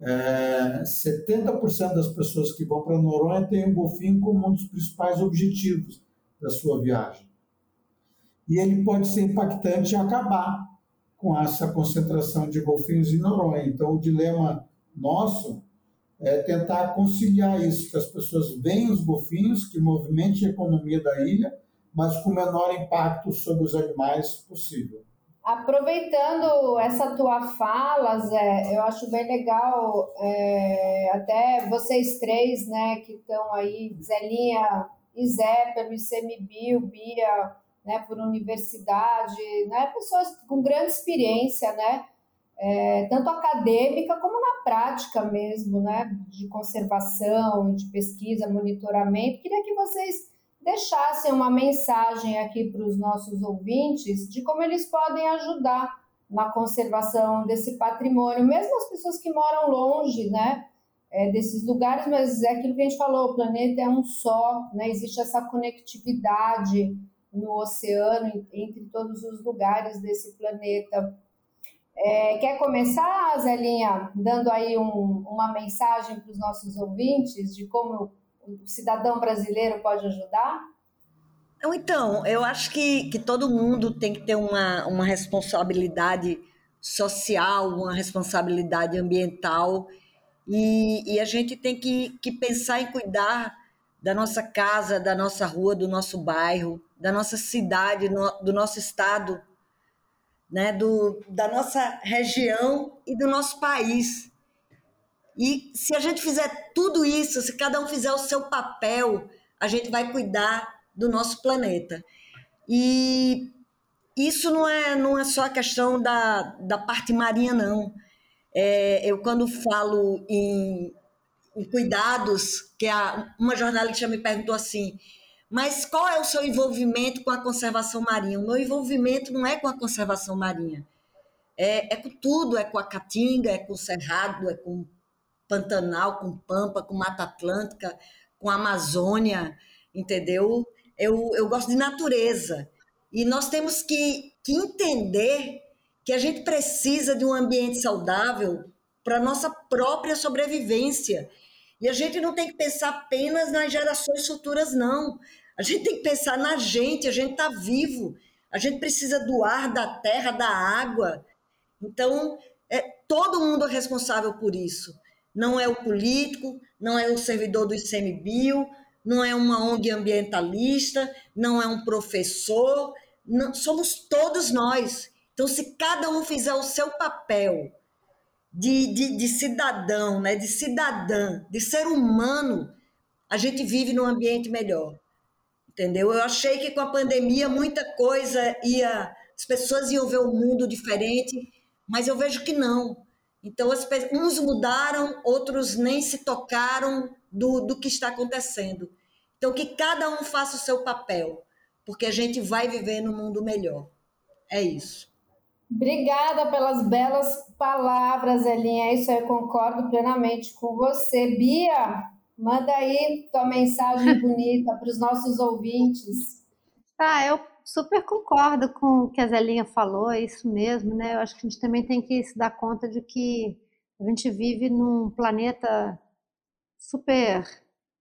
É, 70% das pessoas que vão para Noronha têm o golfinho como um dos principais objetivos da sua viagem. E ele pode ser impactante e acabar com essa concentração de golfinhos em Noronha. Então, o dilema nosso é tentar conciliar isso, que as pessoas veem os golfinhos, que movimente a economia da ilha, mas com o menor impacto sobre os animais possível. Aproveitando essa tua fala, Zé, eu acho bem legal, é, até vocês três, né, que estão aí, Zelinha e Zé, pelo ICMBio, Bia, né, por universidade, né, pessoas com grande experiência, né, é, tanto acadêmica como na prática mesmo, né, de conservação, de pesquisa, monitoramento. Queria que vocês deixassem uma mensagem aqui para os nossos ouvintes de como eles podem ajudar na conservação desse patrimônio, mesmo as pessoas que moram longe, né, é, desses lugares, mas é aquilo que a gente falou, o planeta é um só, né, existe essa conectividade no oceano entre todos os lugares desse planeta. É, quer começar, Zelinha, dando aí um, uma mensagem para os nossos ouvintes de como o cidadão brasileiro pode ajudar? Então, eu acho que, que todo mundo tem que ter uma, uma responsabilidade social, uma responsabilidade ambiental, e, e a gente tem que, que pensar em cuidar da nossa casa, da nossa rua, do nosso bairro, da nossa cidade, no, do nosso estado, né, do, da nossa região e do nosso país. E se a gente fizer tudo isso, se cada um fizer o seu papel, a gente vai cuidar do nosso planeta. E isso não é, não é só a questão da, da parte marinha, não. É, eu, quando falo em, em cuidados, que a, uma jornalista me perguntou assim, mas qual é o seu envolvimento com a conservação marinha? O meu envolvimento não é com a conservação marinha. É, é com tudo, é com a caatinga, é com o cerrado, é com Pantanal, com Pampa, com Mata Atlântica, com Amazônia, entendeu? Eu, eu gosto de natureza. E nós temos que, que entender que a gente precisa de um ambiente saudável para a nossa própria sobrevivência. E a gente não tem que pensar apenas nas gerações futuras, não. A gente tem que pensar na gente, a gente está vivo, a gente precisa do ar, da terra, da água. Então, É, todo mundo é responsável por isso. Não é o político, não é o servidor do ICMBio, não é uma ONG ambientalista, não é um professor, não, somos todos nós. Então, se cada um fizer o seu papel de, de, de cidadão, né, de cidadã, de ser humano, a gente vive num ambiente melhor. Entendeu? Eu achei que com a pandemia muita coisa ia. As pessoas iam ver o mundo diferente, mas eu vejo que não. Então, as, uns mudaram, outros nem se tocaram do, do que está acontecendo. Então, que cada um faça o seu papel, porque a gente vai viver num mundo melhor. É isso. Obrigada pelas belas palavras, Elinha. Isso eu concordo plenamente com você. Bia, manda aí tua mensagem bonita para os nossos ouvintes. Ah, eu super concordo com o que a Zelinha falou, é isso mesmo, né? Eu acho que a gente também tem que se dar conta de que a gente vive num planeta super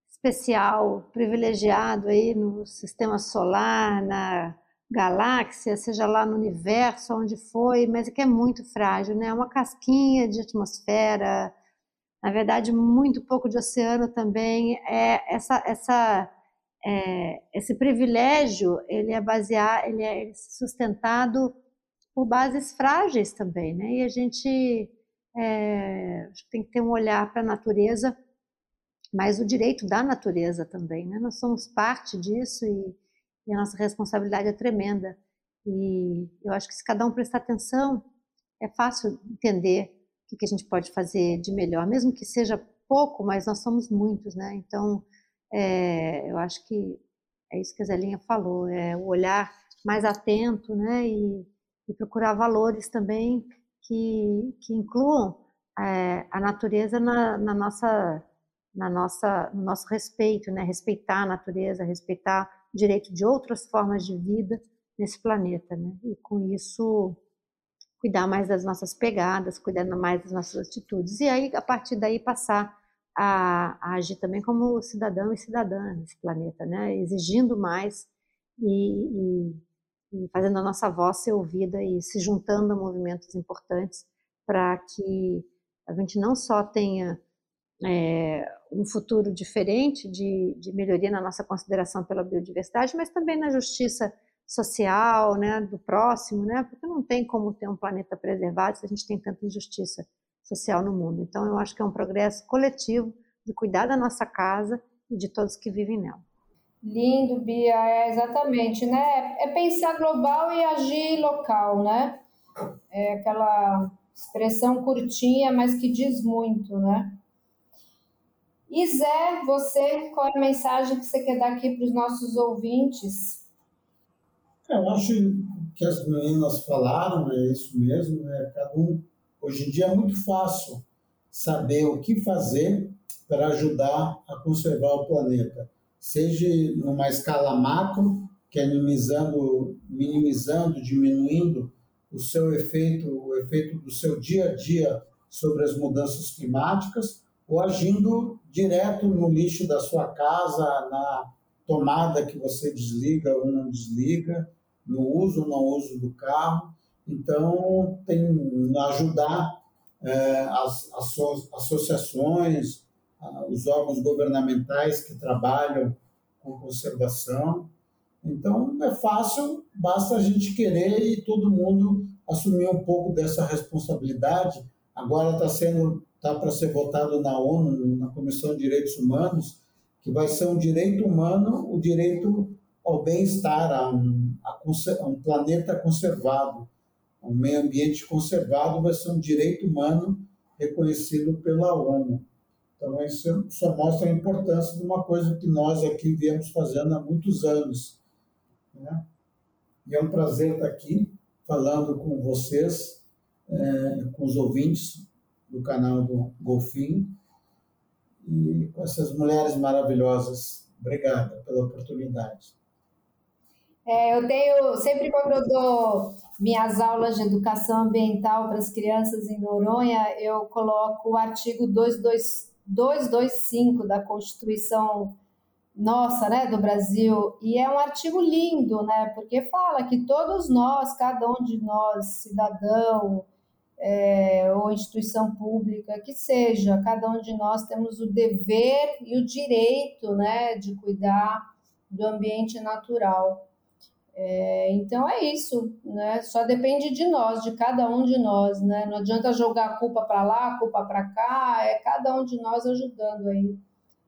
especial, privilegiado aí no sistema solar, na galáxia, seja lá no universo, onde foi, mas é que é muito frágil, né? É uma casquinha de atmosfera, na verdade, muito pouco de oceano também. É essa, essa, é, esse privilégio, ele é baseado, ele é sustentado por bases frágeis também, né? E a gente é, tem que ter um olhar para a natureza, mas o direito da natureza também, né? Nós somos parte disso e e a nossa responsabilidade é tremenda. E eu acho que se cada um prestar atenção, é fácil entender o que a gente pode fazer de melhor, mesmo que seja pouco, mas nós somos muitos, né? Então, é, eu acho que é isso que a Zelinha falou, é o olhar mais atento, né? E, e procurar valores também que, que incluam é, a natureza na, na, nossa, na nossa, no nosso respeito, né? Respeitar a natureza, respeitar direito de outras formas de vida nesse planeta, né? E com isso cuidar mais das nossas pegadas, cuidar mais das nossas atitudes e aí a partir daí passar a, a agir também como cidadão e cidadã nesse planeta, né? Exigindo mais e, e, e fazendo a nossa voz ser ouvida e se juntando a movimentos importantes para que a gente não só tenha é, um futuro diferente de, de, melhoria na nossa consideração pela biodiversidade, mas também na justiça social, né, do próximo, né, porque não tem como ter um planeta preservado se a gente tem tanta injustiça social no mundo. Então, eu acho que é um progresso coletivo de cuidar da nossa casa e de todos que vivem nela. Lindo, Bia, é exatamente, né? É pensar global e agir local, né? É aquela expressão curtinha, mas que diz muito, né? E Zé, você, qual é a mensagem que você quer dar aqui para os nossos ouvintes? Eu acho que as meninas falaram, é isso mesmo, né? Cada um, hoje em dia é muito fácil saber o que fazer para ajudar a conservar o planeta, seja numa escala macro, que é minimizando, minimizando, diminuindo o seu efeito, o efeito do seu dia a dia sobre as mudanças climáticas, ou agindo direto no lixo da sua casa, na tomada que você desliga ou não desliga, no uso ou não uso do carro. Então, tem ajudar é, as, as associações, os órgãos governamentais que trabalham com conservação. Então, é fácil, basta a gente querer e todo mundo assumir um pouco dessa responsabilidade. Agora está sendo está para ser votado na ONU, na Comissão de Direitos Humanos, que vai ser um direito humano, o direito ao bem-estar, a, um, a, um planeta conservado, um meio ambiente conservado, vai ser um direito humano reconhecido pela ONU. Então, isso só mostra a importância de uma coisa que nós aqui viemos fazendo há muitos anos. Né? E é um prazer estar aqui falando com vocês, é, com os ouvintes do canal do Golfinho e com essas mulheres maravilhosas. Obrigada pela oportunidade. É, eu tenho, sempre quando eu dou minhas aulas de educação ambiental para as crianças em Noronha, eu coloco o artigo 225 da Constituição nossa, né, do Brasil, e é um artigo lindo, né, porque fala que todos nós, cada um de nós, cidadão, é, ou, instituição pública, que seja, cada um de nós temos o dever e o direito né, de cuidar do ambiente natural. É, então é isso, né? Só depende de nós, de cada um de nós, né? Não adianta jogar a culpa para lá, a culpa para cá, é cada um de nós ajudando aí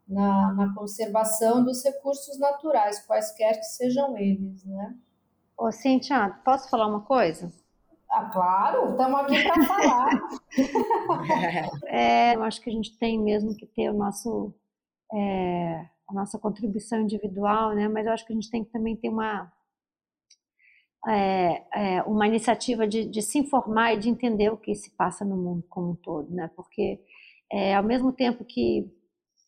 na, na conservação dos recursos naturais, quaisquer que sejam eles, né? Ô, Cintia, posso falar uma coisa? Ah, claro, estamos aqui para falar. é, eu acho que a gente tem mesmo que ter o nosso, é, a nossa contribuição individual, né? Mas eu acho que a gente tem que também ter uma é, é, uma iniciativa de, de, se informar e de entender o que se passa no mundo como um todo, né? Porque é, ao mesmo tempo que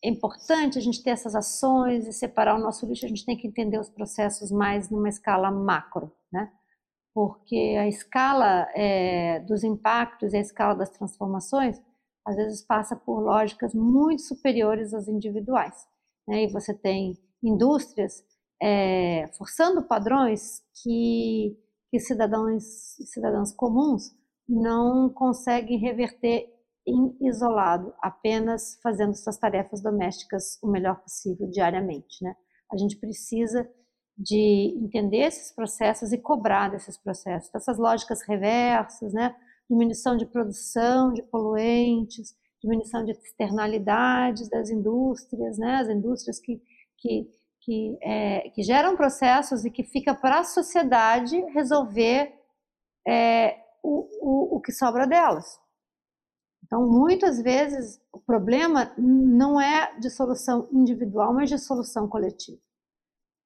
é importante a gente ter essas ações e separar o nosso lixo, a gente tem que entender os processos mais numa escala macro, né? Porque a escala é, dos impactos e a escala das transformações às vezes passa por lógicas muito superiores às individuais, né? E você tem indústrias é, forçando padrões que, que cidadãos cidadãos comuns não conseguem reverter em isolado, apenas fazendo suas tarefas domésticas o melhor possível diariamente. Né? A gente precisa de entender esses processos e cobrar desses processos, dessas lógicas reversas, né? diminuição de produção de poluentes, diminuição de externalidades das indústrias, né? as indústrias que, que que, é, que geram processos e que fica para a sociedade resolver é, o, o, o que sobra delas. Então, muitas vezes, o problema não é de solução individual, mas de solução coletiva.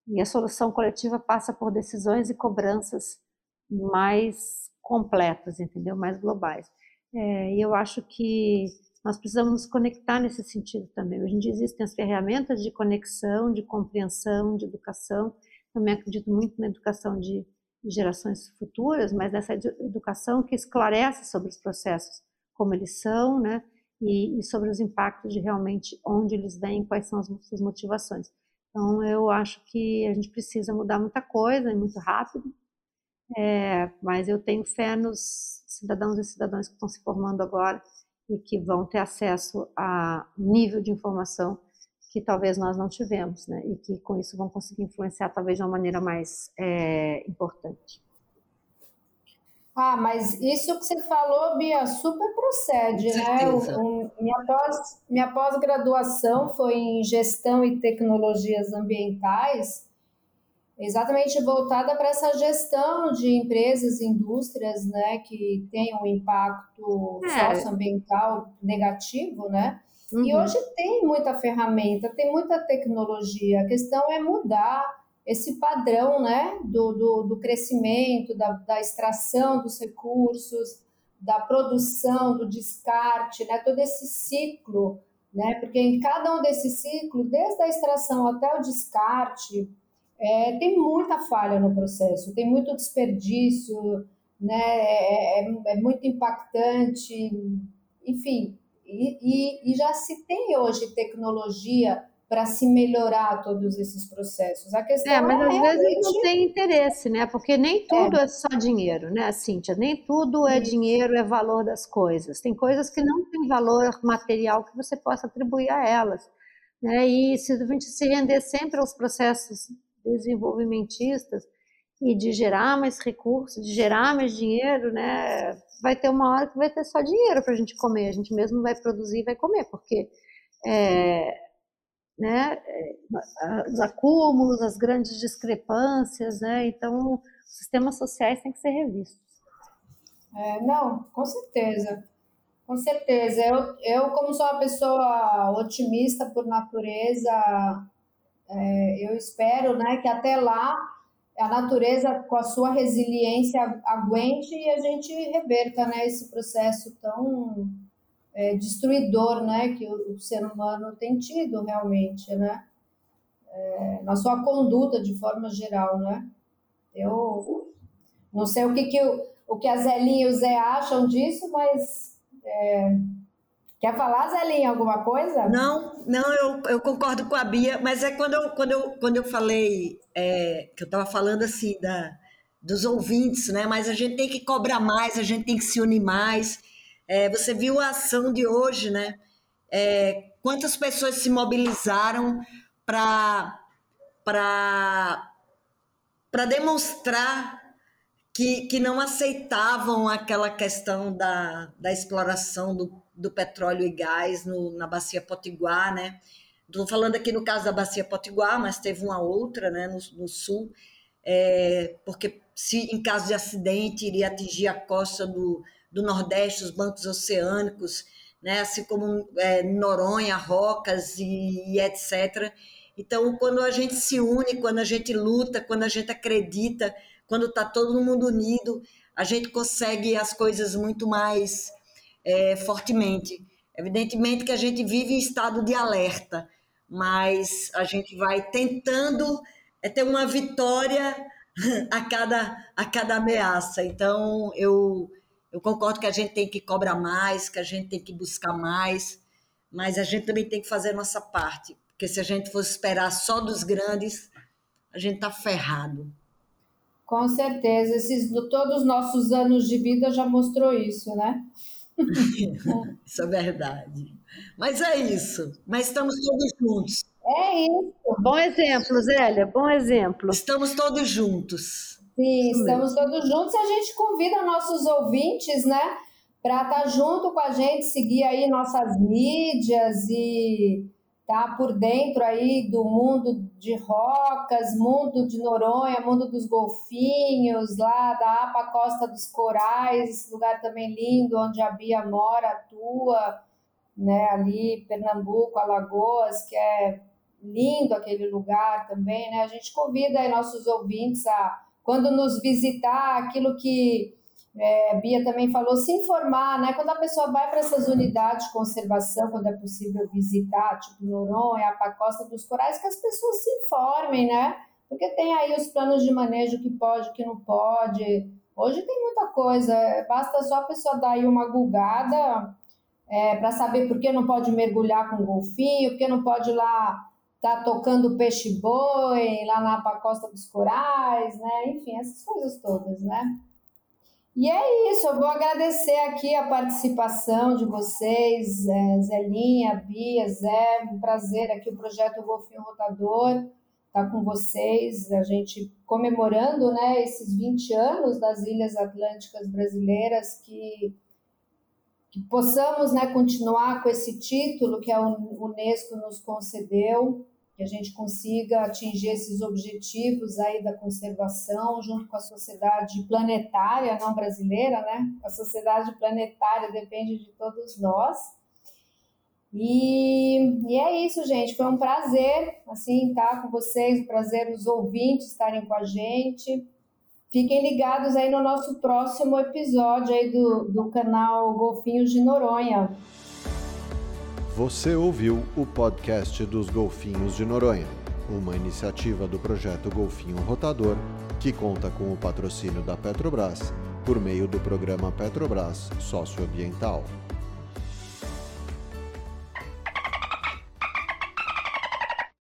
E a solução coletiva passa por decisões e cobranças mais completas, entendeu? Mais globais. É, e eu acho que nós precisamos nos conectar nesse sentido também. Hoje em dia existem as ferramentas de conexão, de compreensão, de educação. Também acredito muito na educação de gerações futuras, mas nessa educação que esclarece sobre os processos, como eles são, né? E, e sobre os impactos de realmente onde eles vêm, quais são as suas motivações. Então, eu acho que a gente precisa mudar muita coisa, muito rápido, é, mas eu tenho fé nos cidadãos e cidadãs que estão se formando agora e que vão ter acesso a nível de informação que talvez nós não tivemos, né? E que com isso vão conseguir influenciar talvez de uma maneira mais é, importante. Ah, mas isso que você falou, Bia, super procede, né? O, o, minha, pós, minha pós-graduação foi em gestão e tecnologias ambientais exatamente voltada para essa gestão de empresas e indústrias, né, que tenham um impacto é. socioambiental negativo, né? Uhum. E hoje tem muita ferramenta, tem muita tecnologia. A questão é mudar esse padrão, né, do, do, do crescimento, da, da extração dos recursos, da produção, do descarte, né, todo esse ciclo, né, porque em cada um desses ciclos, desde a extração até o descarte, é, tem muita falha no processo, tem muito desperdício, né? é, é, é muito impactante, enfim. E, e, e, já se tem hoje tecnologia para se melhorar todos esses processos. A questão é, mas é às realmente... vezes não tem interesse, né? Porque nem tudo é. é só dinheiro, né, Cíntia? Nem tudo é dinheiro, é valor das coisas. Tem coisas que não têm valor material que você possa atribuir a elas. Né? E se a gente se render sempre aos processos desenvolvimentistas e de gerar mais recursos, de gerar mais dinheiro, né? Vai ter uma hora que vai ter só dinheiro para a gente comer, a gente mesmo vai produzir e vai comer, porque é, né, é, os acúmulos, as grandes discrepâncias, né? Então, os sistemas sociais têm que ser revistos. É, não, com certeza. Com certeza. Eu, eu, como sou uma pessoa otimista por natureza, é, eu espero né, que até lá a natureza, com a sua resiliência, aguente e a gente reverta né, esse processo tão é, destruidor né, que o, o, ser humano tem tido realmente, né? É, na sua conduta de forma geral, né? Eu não sei o que, que, o, o que a Zelinha e o Zé acham disso, mas é, Quer falar, Zelinha, alguma coisa? Não, não, eu, eu concordo com a Bia, mas é quando eu, quando eu, quando eu falei, é, que eu estava falando assim da, dos ouvintes, né? Mas a gente tem que cobrar mais, a gente tem que se unir mais. É, você viu a ação de hoje, né? É, quantas pessoas se mobilizaram para demonstrar que, que não aceitavam aquela questão da, da exploração do, do petróleo e gás no, na Bacia Potiguar, né? Estou falando aqui no caso da Bacia Potiguar, mas teve uma outra né, no, no sul, é, porque se em caso de acidente iria atingir a costa do, do Nordeste, os bancos oceânicos, né, assim como é, Noronha, Rocas e, e etc. Então, quando a gente se une, quando a gente luta, quando a gente acredita, quando está todo mundo unido, a gente consegue as coisas muito mais é, fortemente. Evidentemente que a gente vive em estado de alerta, mas a gente vai tentando é, ter uma vitória a cada, a cada ameaça. Então, eu, eu concordo que a gente tem que cobrar mais, que a gente tem que buscar mais, mas a gente também tem que fazer a nossa parte, porque se a gente fosse esperar só dos grandes, a gente está ferrado. Com certeza, esses todos os nossos anos de vida já mostrou isso, né? isso é verdade. Mas é isso. Mas estamos todos juntos. É isso. Bom exemplo, Zélia, bom exemplo. Estamos todos juntos. Sim, estamos todos juntos e a gente convida nossos ouvintes, né, para estar tá junto com a gente, seguir aí nossas mídias e tá por dentro aí do mundo de rocas, mundo de Noronha, mundo dos golfinhos, lá da APA Costa dos Corais, esse lugar também lindo, onde a Bia mora, atua, né, ali, Pernambuco, Alagoas, que é lindo aquele lugar também, né? A gente convida aí nossos ouvintes a, quando nos visitar, aquilo que é, Bia também falou, se informar, né? Quando a pessoa vai para essas unidades de conservação, quando é possível visitar, tipo Noronha, a Pacosta dos Corais, que as pessoas se informem, né? Porque tem aí os planos de manejo que pode, que não pode. Hoje tem muita coisa, basta só a pessoa dar aí uma gulgada é, para saber por que não pode mergulhar com golfinho, por que não pode ir lá tá tocando peixe-boi lá na Pacosta dos Corais, né? Enfim, essas coisas todas, né? E é isso, eu vou agradecer aqui a participação de vocês, é, Zelinha, Bia, Zé, um prazer aqui o projeto Golfinho Rotador tá com vocês, a gente comemorando, né, esses 20 anos das Ilhas Atlânticas Brasileiras, que, que possamos, né, continuar com esse título que a Unesco nos concedeu, que a gente consiga atingir esses objetivos aí da conservação junto com a sociedade planetária, não brasileira, né? A sociedade planetária depende de todos nós. E, e é isso, gente. Foi um prazer, assim, estar com vocês, um prazer os ouvintes estarem com a gente. Fiquem ligados aí no nosso próximo episódio aí do, do canal Golfinhos de Noronha. Você ouviu o podcast dos Golfinhos de Noronha, uma iniciativa do projeto Golfinho Rotador, que conta com o patrocínio da Petrobras por meio do programa Petrobras Socioambiental.